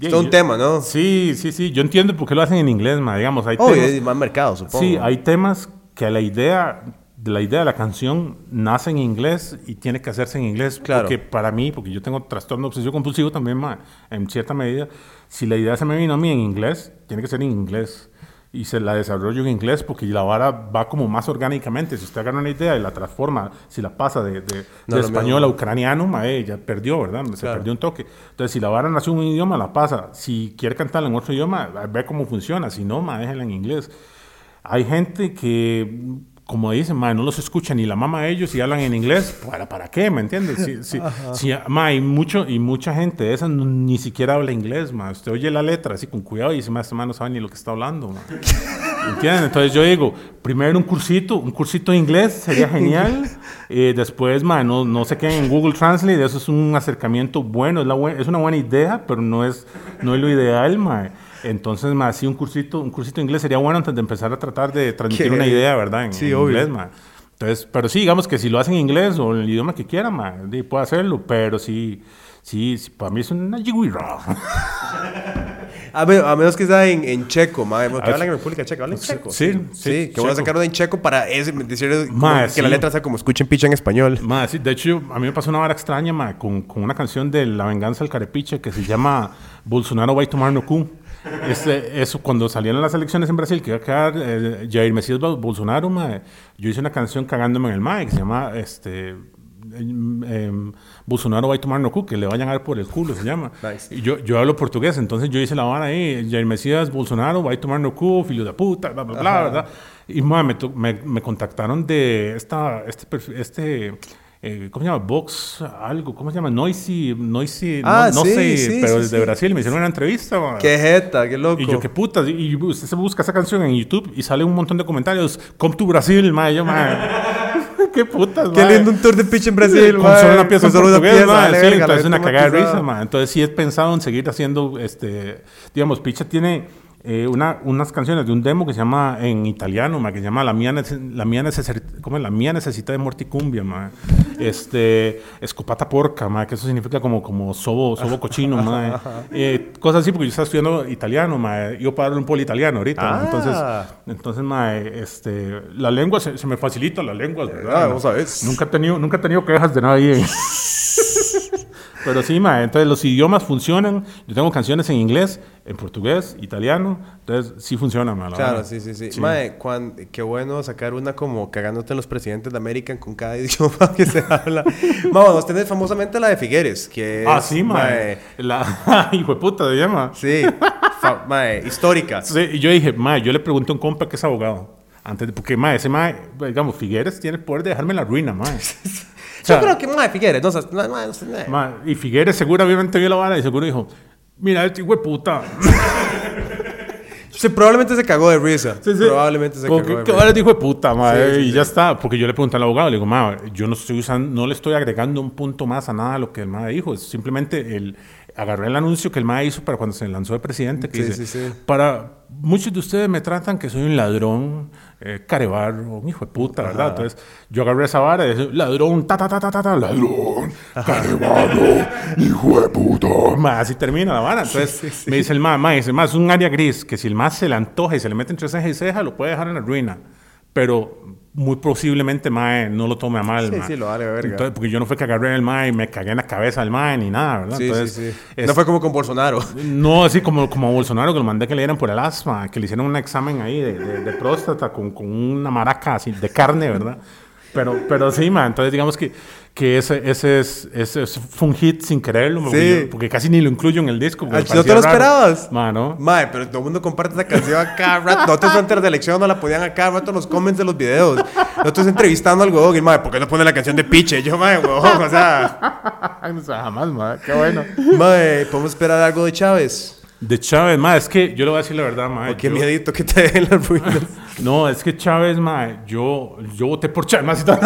Es un yo- tema, ¿no? Sí, sí, sí. Yo entiendo por qué lo hacen en inglés, mae. Digamos, hay Obvio, temas... más mercado, supongo. Sí, hay temas que la idea de la idea de la canción nace en inglés y tiene que hacerse en inglés. Claro. Porque para mí, porque yo tengo trastorno obsesivo compulsivo también, mae, en cierta medida, si la idea se me vino a mí en inglés, tiene que ser en inglés. Y se la desarrollo en inglés porque la vara va como más orgánicamente. Si usted agarra una idea y la transforma, si la pasa de, de- No, de español a ucraniano, mae, ya perdió, ¿verdad? Se Claro. perdió un toque. Entonces, si la vara nació en un idioma, la pasa. Si quiere cantarla en otro idioma, ve cómo funciona. Si no, ma, déjela en inglés. Hay gente que, como dicen, ma, no los escucha ni la mamá de ellos y hablan en inglés. ¿Para, para qué? ¿Me entiendes? Si, si, si- ma, hay mucho, y mucha gente de esa ni siquiera habla inglés, ma. Usted oye la letra así con cuidado y dice, ma, este ma no sabe ni lo que está hablando, ma. ¿Entienden? Entonces yo digo, primero un cursito, un cursito de inglés sería genial. Eh, después, ma, no, no se queden en Google Translate, eso es un acercamiento bueno, es, la buen- es una buena idea, pero no es, no es lo ideal, ma. Entonces, ma, sí, un cursito, un cursito de inglés sería bueno antes de empezar a tratar de transmitir Qué- una idea, ¿verdad? En, Sí, en obvio. inglés, ma. Entonces, pero sí, digamos que si lo hacen en inglés o en el idioma que quiera, ma, puede hacerlo, pero sí, sí, sí, para mí es una yigüira. A, me- a menos que sea en, en checo, porque Ah, hablan en República Checa, hablan en checo. sí, sí. sí, que voy a sacarlo en checo para ese, decir Mae, que sí. la letra sea como escuchen picha en español. Ma, sí, de hecho, a mí me pasó una vara extraña ma, con, con una canción de La Venganza del Carepiche que se llama Bolsonaro va a tomar no cu. Este, eso, cuando salieron las elecciones en Brasil, que iba a quedar eh, Jair Mesías Bol- Bolsonaro, ma, yo hice una canción cagándome en el mic que se llama este, em, Bolsonaro va a tomar no cu, que le vayan a dar por el culo, se llama. Nice. Y yo, yo hablo portugués, entonces yo hice la vara ahí, Jair Mesías Bolsonaro va a tomar no cu, filho de puta, bla, bla, bla, ¿verdad? Y ma, me, me, me contactaron de esta, este, este eh, ¿cómo se llama? Vox, algo, ¿cómo se llama? Noisy, Noisy, no- Ah, no, sí, sé, sí, pero sí, desde sí. Brasil me hicieron una entrevista, ma. Qué jeta, qué loco. Y yo, qué puta. Y usted se busca esa canción en YouTube y sale un montón de comentarios. Come to Brasil, ma. Y Yo, qué putas, Qué lindo un tour de picha en Brasil, Con solo una pieza Con en solo una pieza, entonces una cagada de risa, ma. Entonces sí he pensado en seguir haciendo, este, digamos, Picha tiene eh, una, unas canciones de un demo que se llama en italiano, ma, que se llama La mía, nece- la mía, necesar- ¿cómo es? la mía necesita de morticumbia, ma. Este, escopata porca, ma, que eso significa como, como sobo, sobo cochino, ma. Eh, cosas así, porque yo estaba estudiando italiano, ma. Yo para un poli italiano ahorita. Ah. entonces, entonces ma, este, la lengua se, se me facilita, la lengua, ¿verdad? Ah, vos sabés. Nunca he tenido, nunca he tenido quejas de nadie. Pero sí, ma, entonces los idiomas funcionan. Yo tengo canciones en inglés, en portugués, italiano. Entonces sí funciona, ma, la Claro, verdad. sí, sí, sí. Mae, cuan- qué bueno sacar una como cagándote en los presidentes de América con cada idioma que se habla. Vamos, vos tenés famosamente la de Figueres, que es... Ah, sí, ma. mae, La hijo de puta se llama. Sí, mae, histórica. Sí, y yo dije, ma, yo le pregunté a un compa que es abogado. Antes de, porque, ma, ese ma, digamos, Figueres tiene el poder de dejarme la ruina, ma. O sea, Yo creo que, mae, Figueres, no, sé, no, no, no y Figueres seguro obviamente vio la vara y seguro dijo, mira, este hijo de puta. Sí, probablemente se cagó de risa. Sí, sí. Probablemente se cagó de ¿Qué risa. vara dijo de puta, ma? Sí, sí, y ya está. Porque yo le pregunté al abogado, le digo, ma, yo no estoy usando, no le estoy agregando un punto más a nada de lo que el ma dijo. Es simplemente el, agarré el anuncio que el ma hizo para cuando se lanzó de presidente. Que Sí, dice, sí, sí. para muchos de ustedes me tratan que soy un ladrón, eh, carebarro, un hijo de puta, ¿verdad? Entonces yo agarré esa vara y dije, ladrón, ta, ta, ta, ta, ta, ta, ladrón, carebarro, hijo de puta. Ma, así termina la vara. Entonces me dice el ma, ma, dice, ma, es un área gris que si el ma se le antoja y se le mete entre ceja y ceja, lo puede dejar en la ruina. Pero muy posiblemente mae no lo tome a mal. Sí, mae. sí, lo vale verga. Entonces, porque yo no fue que agarré el mae y me cagué en la cabeza del mae ni nada, ¿verdad? Sí, Entonces, sí, sí. es- No fue como con Bolsonaro. no, así como, como a Bolsonaro, que lo mandé que le dieran por el asma, que le hicieron un examen ahí de, de- de próstata con, con una maraca así de carne, ¿verdad? Pero, pero sí, man, entonces digamos que, que ese, ese, es, ese es- fue un hit sin quererlo, Sí. yo- porque casi ni lo incluyo en el disco. Ah, ¿No te lo raro. esperabas? Man, ¿no? Mae, pero todo el mundo comparte esa canción a cada rato. Nosotros antes de la elección no la ponían a cada rato en los comments de los videos. Nosotros entrevistando al huevón y, mae, ¿por qué no pone la canción de Piche? Yo, mae, huevón, o sea... No jamás, man, qué bueno. Mae, ¿podemos esperar algo de Chávez? De Chávez, ma, es que yo le voy a decir la verdad, ma. ¿O qué yo- miedito que te den las ruinas? No, es que Chávez, ma, yo, yo voté por Chávez, te-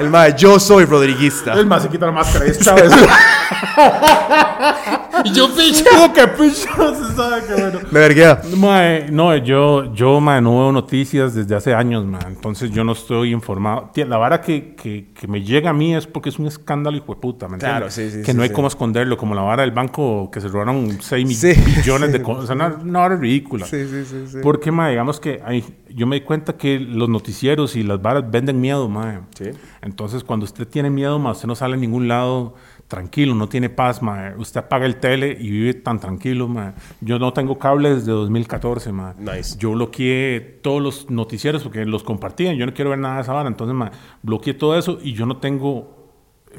El mae, yo soy rodriguista. El más se quita la máscara y es Chávez. y yo picho. que picho, se sabe que bueno. Me verguea. Mae, no, yo, yo mae, no veo noticias desde hace años, mae, entonces yo no estoy informado. Tía, La vara que, que, que me llega a mí es porque es un escándalo, hijo de puta, ¿me Claro, sí, sí, Que sí, no hay cómo esconderlo, como la vara del banco que se robaron 6 Sí. billones de cosas, una, una vara ridícula. Sí, sí, sí, sí. Porque, mae, digamos que hay, yo me di cuenta que los noticieros y las varas venden miedo, mae. Sí. Entonces, cuando usted tiene miedo, mae, usted no sale a ningún lado tranquilo, no tiene paz, mae. Usted apaga el tele y vive tan tranquilo, mae. Yo no tengo cable desde 2014, mae. Nice. Yo bloqueé todos los noticieros porque los compartían. Yo no quiero ver nada de esa vara. Entonces, mae, bloqueé todo eso y yo no tengo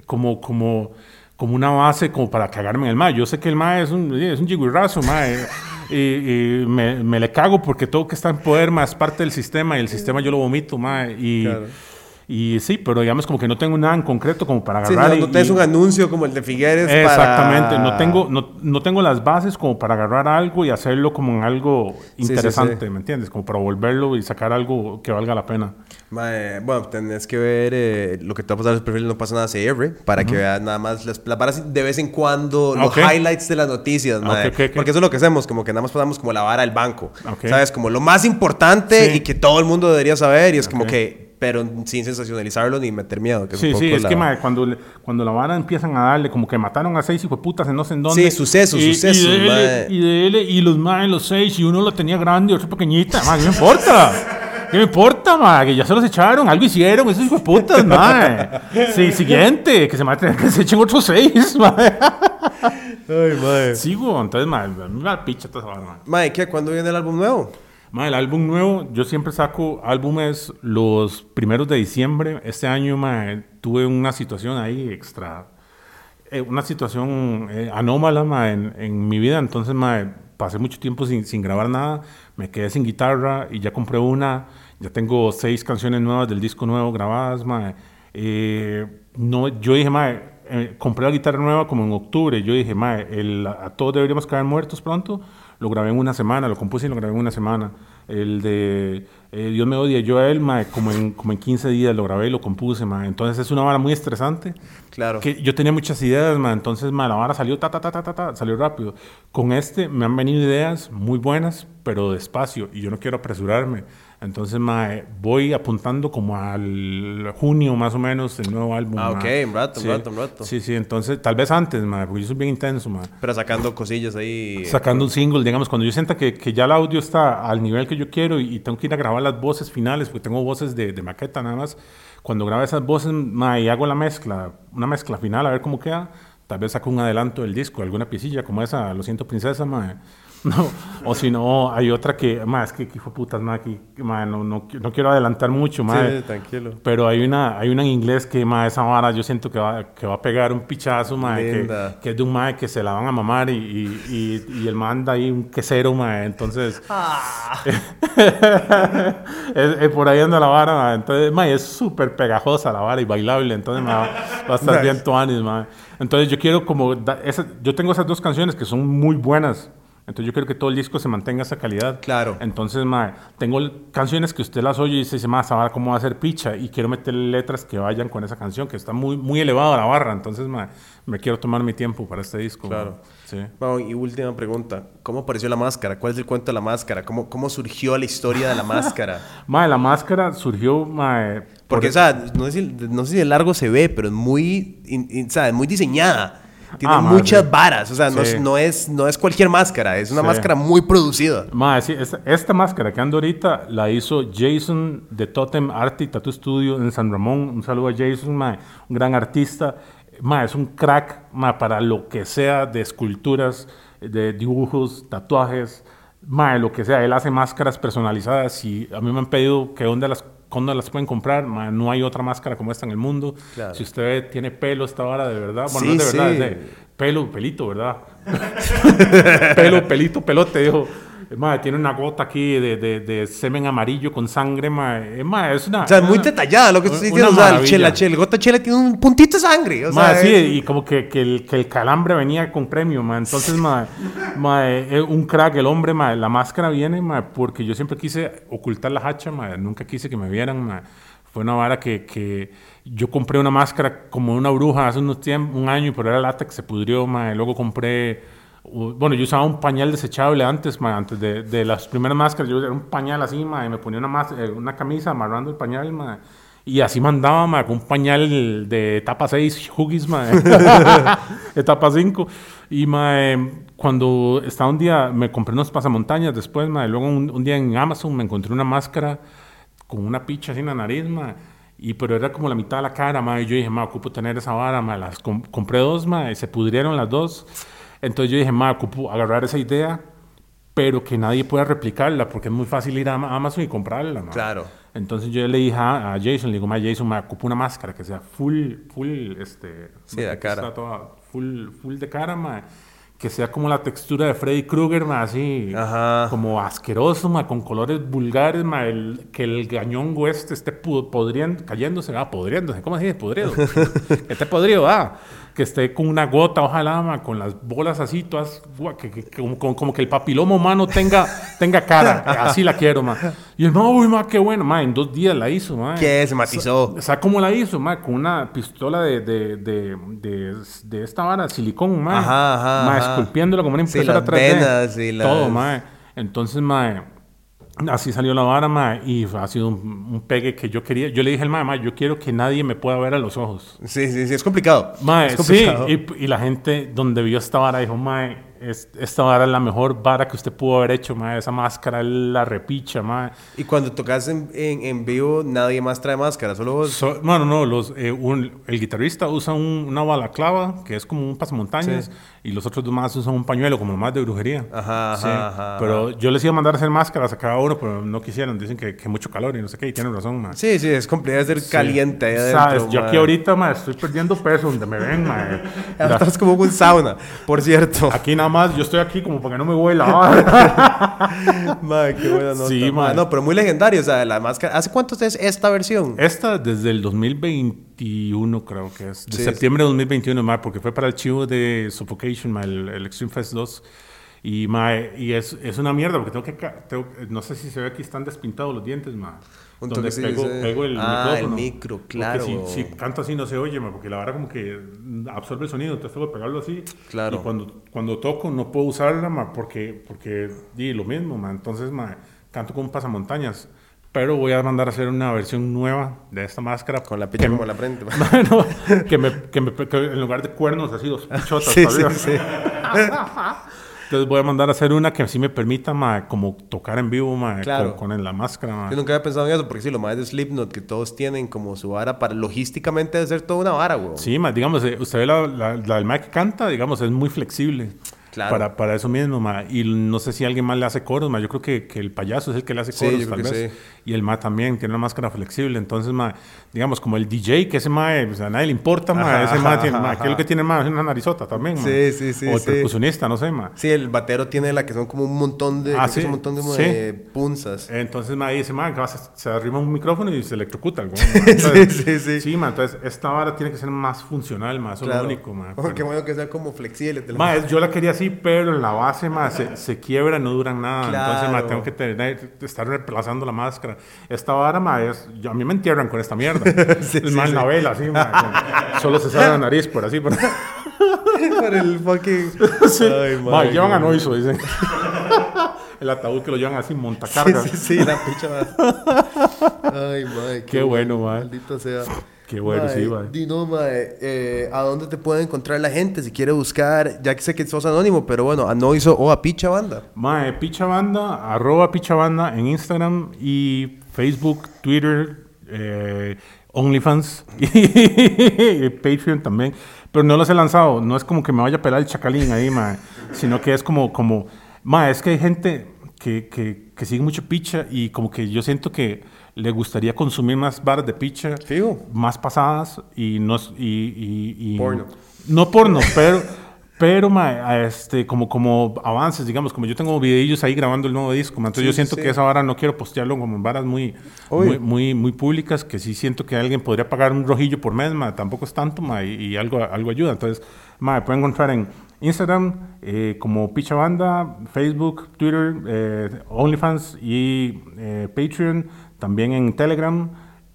como, como, como una base como para cagarme en el mae. Yo sé que el mae es un, es un mae. y, y me, me le cago porque todo que está en poder, mae, es parte del sistema y el sistema yo lo vomito, mae. Y, Claro. Y sí, pero digamos como que no tengo nada en concreto como para Sí, agarrar. no, y- no tenés un anuncio como el de Figueres Exactamente, para... no, tengo, no, no tengo las bases como para agarrar algo y hacerlo como en algo sí, sí. interesante, ¿me entiendes? Como para volverlo y sacar algo que valga la pena. Mae, bueno, tenés que ver eh, lo que te va a pasar en los perfiles No Pasa Nada CR para que veas nada más las, las varas de vez en cuando, los Ok. highlights de las noticias, Ah, mae. ok, ok, ok. Porque eso es lo que hacemos, como que nada más pasamos como la vara del banco. ¿Sabes? Como lo más importante Sí. y que todo el mundo debería saber y es como que, pero sin sensacionalizarlo ni meter miedo. Que es Sí, sí, es la- que mae, cuando, le- cuando la vara empiezan a darle, como que mataron a seis hijos putas en no sé en dónde. Sí, sucesos, y, sucesos, Y de, él, y de él, y los más los seis, y uno lo tenía grande y otro pequeñita. Mae, ¿qué me importa? ¿Qué me importa, mae? Que ya se los echaron, algo hicieron, esos hijos putas, mae. Sí, siguiente, que se, maten, que se echen otros seis, mae. Ay, mae. Sí, güey, entonces, mí me da picha toda esa mae. Mae, ¿qué? ¿Cuándo viene el álbum nuevo? Ma, el álbum nuevo, yo siempre saco álbumes los primeros de diciembre. Este año ma, tuve una situación ahí extra, eh, una situación eh, anómala ma, en, en mi vida. Entonces pasé mucho tiempo sin, sin grabar nada, me quedé sin guitarra y ya compré una. Ya tengo seis canciones nuevas del disco nuevo grabadas. Eh, no, yo dije, eh, compré la guitarra nueva como en octubre. Yo dije, el- a todos deberíamos caer muertos pronto. Lo grabé en una semana, lo compuse y lo grabé en una semana. El de eh, Dios me odia, yo a él, como en, como en 15 días lo grabé y lo compuse, mae. Entonces es una vara muy estresante. Claro. Que yo tenía muchas ideas, mae. Entonces, mae, la vara salió ta, ta, ta, ta, ta, ta, salió rápido. Con este me han venido ideas muy buenas, pero despacio. Y yo no quiero apresurarme. Entonces, mae, voy apuntando como al junio más o menos el nuevo álbum. Ah, mae. ok, un rato, un Sí. rato, un rato. Sí, sí, entonces tal vez antes, mae, porque yo soy bien intenso, mae. Pero sacando cosillas ahí. Sacando un single, digamos, cuando yo sienta que, que ya el audio está al nivel que yo quiero y, y tengo que ir a grabar las voces finales, porque tengo voces de, de maqueta nada más. Cuando grabe esas voces mae, y hago la mezcla, una mezcla final, a ver cómo queda, tal vez saco un adelanto del disco, alguna piecilla como esa, Lo siento, princesa, mae. No, o si no, hay otra que, más que, que hijo putas, mae, que, mae, no, no, no quiero adelantar mucho, mae. Sí, tranquilo. Pero hay una, hay una en inglés que, mae, esa vara yo siento que va, que va a pegar un pichazo, Linda. que, que es de un mae que se la van a mamar y, y, y, y el manda ahí un quesero, mae. Entonces, es- es por ahí anda la vara, mae. Entonces, mae, es súper pegajosa la vara y bailable. Entonces, mae, va, a estar Nice. bien tuanis, mae. Entonces, yo quiero como... da- esa- yo tengo esas dos canciones que son muy buenas. Entonces, yo quiero que todo el disco se mantenga esa calidad. Claro. Entonces, mae, tengo canciones que usted las oye y dice, mae, esa vara cómo va a ser picha. Y quiero meterle letras que vayan con esa canción, que está muy, muy elevada la barra. Entonces, mae, me quiero tomar mi tiempo para este disco. Claro. mae. Sí. Bueno, y última pregunta. ¿Cómo apareció la máscara? ¿Cuál es el cuento de la máscara? ¿Cómo, cómo surgió la historia de la máscara? Mae, la máscara surgió, mae... por- Porque, o sea, no sé, si, no sé si de largo se ve, pero es muy, in- in- muy diseñada. Tiene Ah, muchas madre. varas. O sea, no, Sí. es, no, es, no es cualquier máscara. Es una Sí. máscara muy producida. Mae, sí, esta, esta máscara que ando ahorita la hizo Jason de Totem Art y Tattoo Studio en San Ramón. Un saludo a Jason, mae, un gran artista. Mae, es un crack mae, para lo que sea de esculturas, de dibujos, tatuajes, mae, lo que sea. Él hace máscaras personalizadas y a mí me han pedido que dónde las, dónde las pueden comprar. No hay otra máscara como esta en el mundo. Claro. Si usted tiene pelo esta vara de verdad, bueno, Sí, no es de verdad, sí. es de pelo, pelito, ¿verdad? pelo, pelito, pelote, dijo. Madre, tiene una gota aquí de, de, de semen amarillo con sangre, madre. Madre, es una... O sea, es muy detallada lo que estoy diciendo. O sea, el chela, chela, el gota chela tiene un puntito de sangre. O sea, sí, es- y como que, que, el, que el calambre venía con premio, madre. Entonces, madre, un crack, el hombre, madre. La máscara viene, madre, porque yo siempre quise ocultar la hacha, madre. Nunca quise que me vieran, madre. Fue una vara que, que yo compré una máscara como una bruja hace unos tiempos, un año, pero era látex, se pudrió, madre. Luego compré... Bueno, yo usaba un pañal desechable antes, madre, antes de, de las primeras máscaras. Yo era un pañal así, madre, y me ponía una, mas- eh, una camisa amarrando el pañal, madre. Y así mandaba, ma, con un pañal de etapa 6, Huggies, ma, etapa 5. Y ma, eh, cuando estaba un día, me compré unos pasamontañas después, ma, y luego un, un día en Amazon me encontré una máscara con una picha así en la nariz, ma, y pero era como la mitad de la cara, ma, y yo dije, ma, ocupo tener esa vara, ma, las com- compré dos, ma, y se pudrieron las dos. Entonces yo dije, ma, ocupo agarrar esa idea, pero que nadie pueda replicarla, porque es muy fácil ir a Ama- Amazon y comprarla, ma. Claro. Entonces yo le dije a, a Jason, le digo, ma, Jason, me ocupo una máscara que sea full, full, este... Sí, de cara. está toda full, full de cara, ma, que sea como la textura de Freddy Krueger, ma, así, Ajá. como asqueroso, ma, con colores vulgares, ma, el- que el gañongo este esté podriendo, cayéndose, ah, podriéndose, ¿cómo dice? Podrido. esté podrido, ah, que esté con una gota, ojalá, ma, con las bolas así, todas, que, que- que como, como- que el papiloma humano tenga, tenga cara, así la quiero, ma. Y el ma, uy, ma, qué bueno, ma, en dos días la hizo, ma. ¿Qué? Se matizó. ¿Sabes cómo la hizo, ma? Con una pistola de, de, de, de, de esta vara, silicón, ma. Ajá, ajá, Ma, esculpiéndola como una Sí, impresora las 3D. venas y las- Todo, ma. Entonces, ma, así salió la vara, ma, y ha sido un, un pegue que yo quería. Yo le dije al ma, ma, yo quiero que nadie me pueda ver a los ojos. Sí, sí, sí, es complicado. Mae, es sí, complicado. y, y la gente donde vio esta vara dijo, mae, es- esta vara es la mejor vara que usted pudo haber hecho, mae, esa máscara la repicha, mae. Y cuando tocas en, en, en vivo, nadie más trae máscara, solo vos. So- bueno, no, los, eh, un- el guitarrista usa un- una balaclava, que es como un pasamontañas, Sí. Y los otros demás usan un pañuelo, como más de brujería. Ajá, ajá, Sí, ajá, Pero yo les iba a mandar a hacer máscaras a cada uno, pero no quisieron, dicen que, que mucho calor y no sé qué, y tienen razón, mae. Sí, sí, es complicado ser Sí. caliente ahí adentro. Sabes, yo aquí ahorita, mae, estoy perdiendo peso donde me ven. Ya Estás como un sauna, por cierto. Aquí nada más, yo estoy aquí como para que no me huela. Mae, qué buena nota. Sí, mae. No, pero muy legendario, o sea, la máscara. ¿Hace cuánto es esta versión? Esta desde el 2021 creo que es. De Sí, septiembre de 2021, mae, porque fue para el chivo de Suffocation, mae, el, el Extreme Fest 2. Y, mae, y es, es una mierda porque tengo que, tengo- no sé si se ve aquí, están despintados los dientes. Un Donde pego, sí. pego el Ah, el micrófono. micro, Porque claro. Si, si canto así no se oye, mae, porque la verdad como que absorbe el sonido, entonces tengo que pegarlo así. Claro. Y cuando, cuando toco no puedo usarla, mae, porque, porque di lo mismo, mae. Entonces, mae, canto con un pasamontañas. Pero voy a mandar a hacer una versión nueva de esta máscara. Con la picha como la frente. ma. no, que, me, que, me, que en lugar de cuernos, así dos pichotas. Sí, sí, sí. Entonces voy a mandar a hacer una que sí me permita, ma, como tocar en vivo, ma, Claro. con, con la máscara, ma. Yo nunca había pensado en eso, porque sí, lo más de Slipknot, que todos tienen como su vara para logísticamente debe ser toda una vara, güey. Sí, ma, digamos, eh, usted ve la, la, la del ma que canta, digamos, es muy flexible. Claro. Para, para eso mismo, ma. Y no sé si alguien más le hace coros, ma. Yo creo que, que el payaso es el que le hace Sí, coros, yo tal vez. sí. Y el ma también tiene una máscara flexible. Entonces, ma, digamos, como el DJ, que ese ma, eh, pues, a nadie le importa, ma. Ajá, ese ma, ajá, tiene, ma, ajá. ¿qué es lo que tiene ma? Es una narizota también, ma. Sí, sí, sí, O el sí. percusionista, no sé, ma. Sí, el batero tiene la que son como un montón de, Ah, sí, un montón de, sí. de punzas. Entonces, ma, dice, ma, se, se arrima un micrófono y se electrocuta. ma. Entonces, sí, sí. Sí, ma, entonces esta vara tiene que ser más funcional, es lo único, ma. Qué bueno que sea como flexible. te Ma, yo la quería así, pero en la base, ma, se, se quiebra, no duran nada. Entonces, ma, Claro. tengo que tener, estar reemplazando la máscara. Esta vara, ma, es, yo- a mí me entierran con esta mierda. Sí, es sí, más sí. la vela, así, ma, solo se sabe la nariz por así. Por... Para el fucking... Sí. Ay, Ma, madre, llevan a. Noiso, dicen. El ataúd que lo llevan así, Sí, montacarga. sí, sí, la picha. Ay, madre. Qué bueno, ma. Maldito sea. Qué bueno, Mae, sí, ma. Di no, mae, eh, ¿a dónde te puede encontrar la gente si quiere buscar? Ya que sé que sos anónimo, pero bueno, a Noiso o a Picha Banda. Mae, Picha Banda, arroba Picha Banda en Instagram y Facebook, Twitter, eh, OnlyFans y Patreon también. Pero no los he lanzado, no es como que me vaya a pelar el chacalín ahí, mae, sino que es como, como, mae, es que hay gente que, que, que sigue mucho Picha y como que yo siento que le gustaría consumir más bares de Picha, Fijo. más pasadas y no y, y- y- Porno. no porno, pero pero este como como avances, digamos, como yo tengo videillos ahí grabando el nuevo disco, ma, entonces Sí, yo siento sí. que esa vara no quiero postearlo como en varas muy muy, muy muy públicas, que sí siento que alguien podría pagar un rojillo por mes, ma, tampoco es tanto, ma, y, y algo algo ayuda. Entonces, me pueden encontrar en Instagram eh, como Picha Banda, Facebook, Twitter, eh, OnlyFans y eh, Patreon, también en Telegram.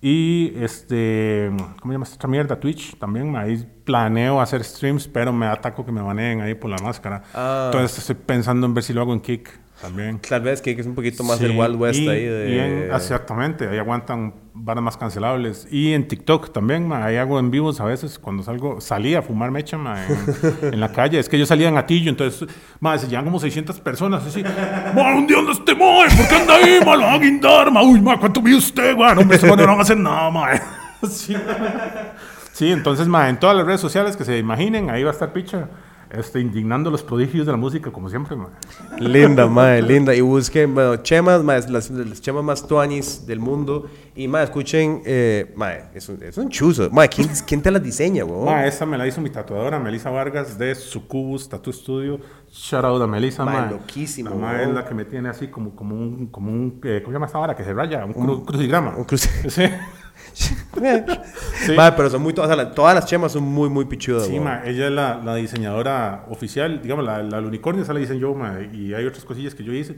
Y este, ¿cómo se llama esta mierda? Twitch también. Ahí planeo hacer streams, pero me ataco que me baneen ahí por la máscara. Ah. Entonces estoy pensando en ver si lo hago en Kick también. Tal vez que es un poquito más Sí, del Wild West y- ahí de... y en- exactamente, ahí aguantan varas más cancelables. Y en TikTok también, ma, ahí hago en vivos a veces cuando salgo, salí a fumar mecha ma, en, en la calle. Es que yo salía en Atillo, entonces, ma, se llegan como 600 personas así. Ma, ¿dónde anda este ma? ¿Por qué anda ahí, ma? Lo van a guindar, ma. Uy, ma, ¿cuánto mide usted, ma? No, hombre, este no van a hacer nada, ma. Sí. Sí, entonces, ma, en todas las redes sociales que se imaginen, ahí va a estar Picha, este, indignando los prodigios de la música, como siempre, ma. Linda, madre, linda. Y busquen, bueno, chemas, mae, las, las chemas más tuanis del mundo. Y, más escuchen, eh, mae, es un, es un chuzo. Mae, ¿quién, ¿quién te las diseña, weón? Ma, esa me la hizo mi tatuadora, Melissa Vargas, de Sucubus Tattoo Studio. Shout out a Melissa, Ma, ma. loquísimo, La ma es la que me tiene así como, como un, como un eh, ¿cómo se llama esta vara? Que se raya, un, cru- crucigrama. Un cruce. Sí, Sí. Mae, pero son muy, o sea, la- todas las chemas son muy, muy pichudas, sí ma, ella es la, la diseñadora oficial, digamos, la, la unicornio, esa la hice yo, ma, y hay otras cosillas que yo hice,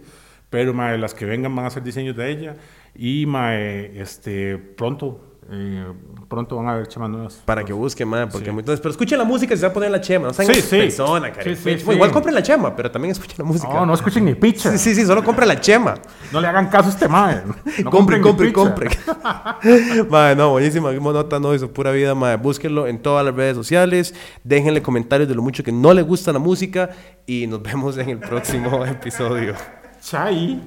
pero ma, las que vengan van a ser diseños de ella, y ma, este, pronto, eh, pronto van a haber chemas nuevas. Para que busquen, mae, porque Sí. muy- entonces, pero escuchen la música si se va a poner la chema. No sean Sí, sí. persona, cariño. Bueno. Igual compren la chema, pero también escuchen la música. No, no escuchen ni picha. Sí, sí, sí, solo compren la chema. No le hagan caso a este mae. No compren, compren, compren. madre, no, buenísima. Nota, no, hizo pura vida, madre. Búsquenlo en todas las redes sociales. Déjenle comentarios de lo mucho que no les gusta la música. Y nos vemos en el próximo episodio. Chai.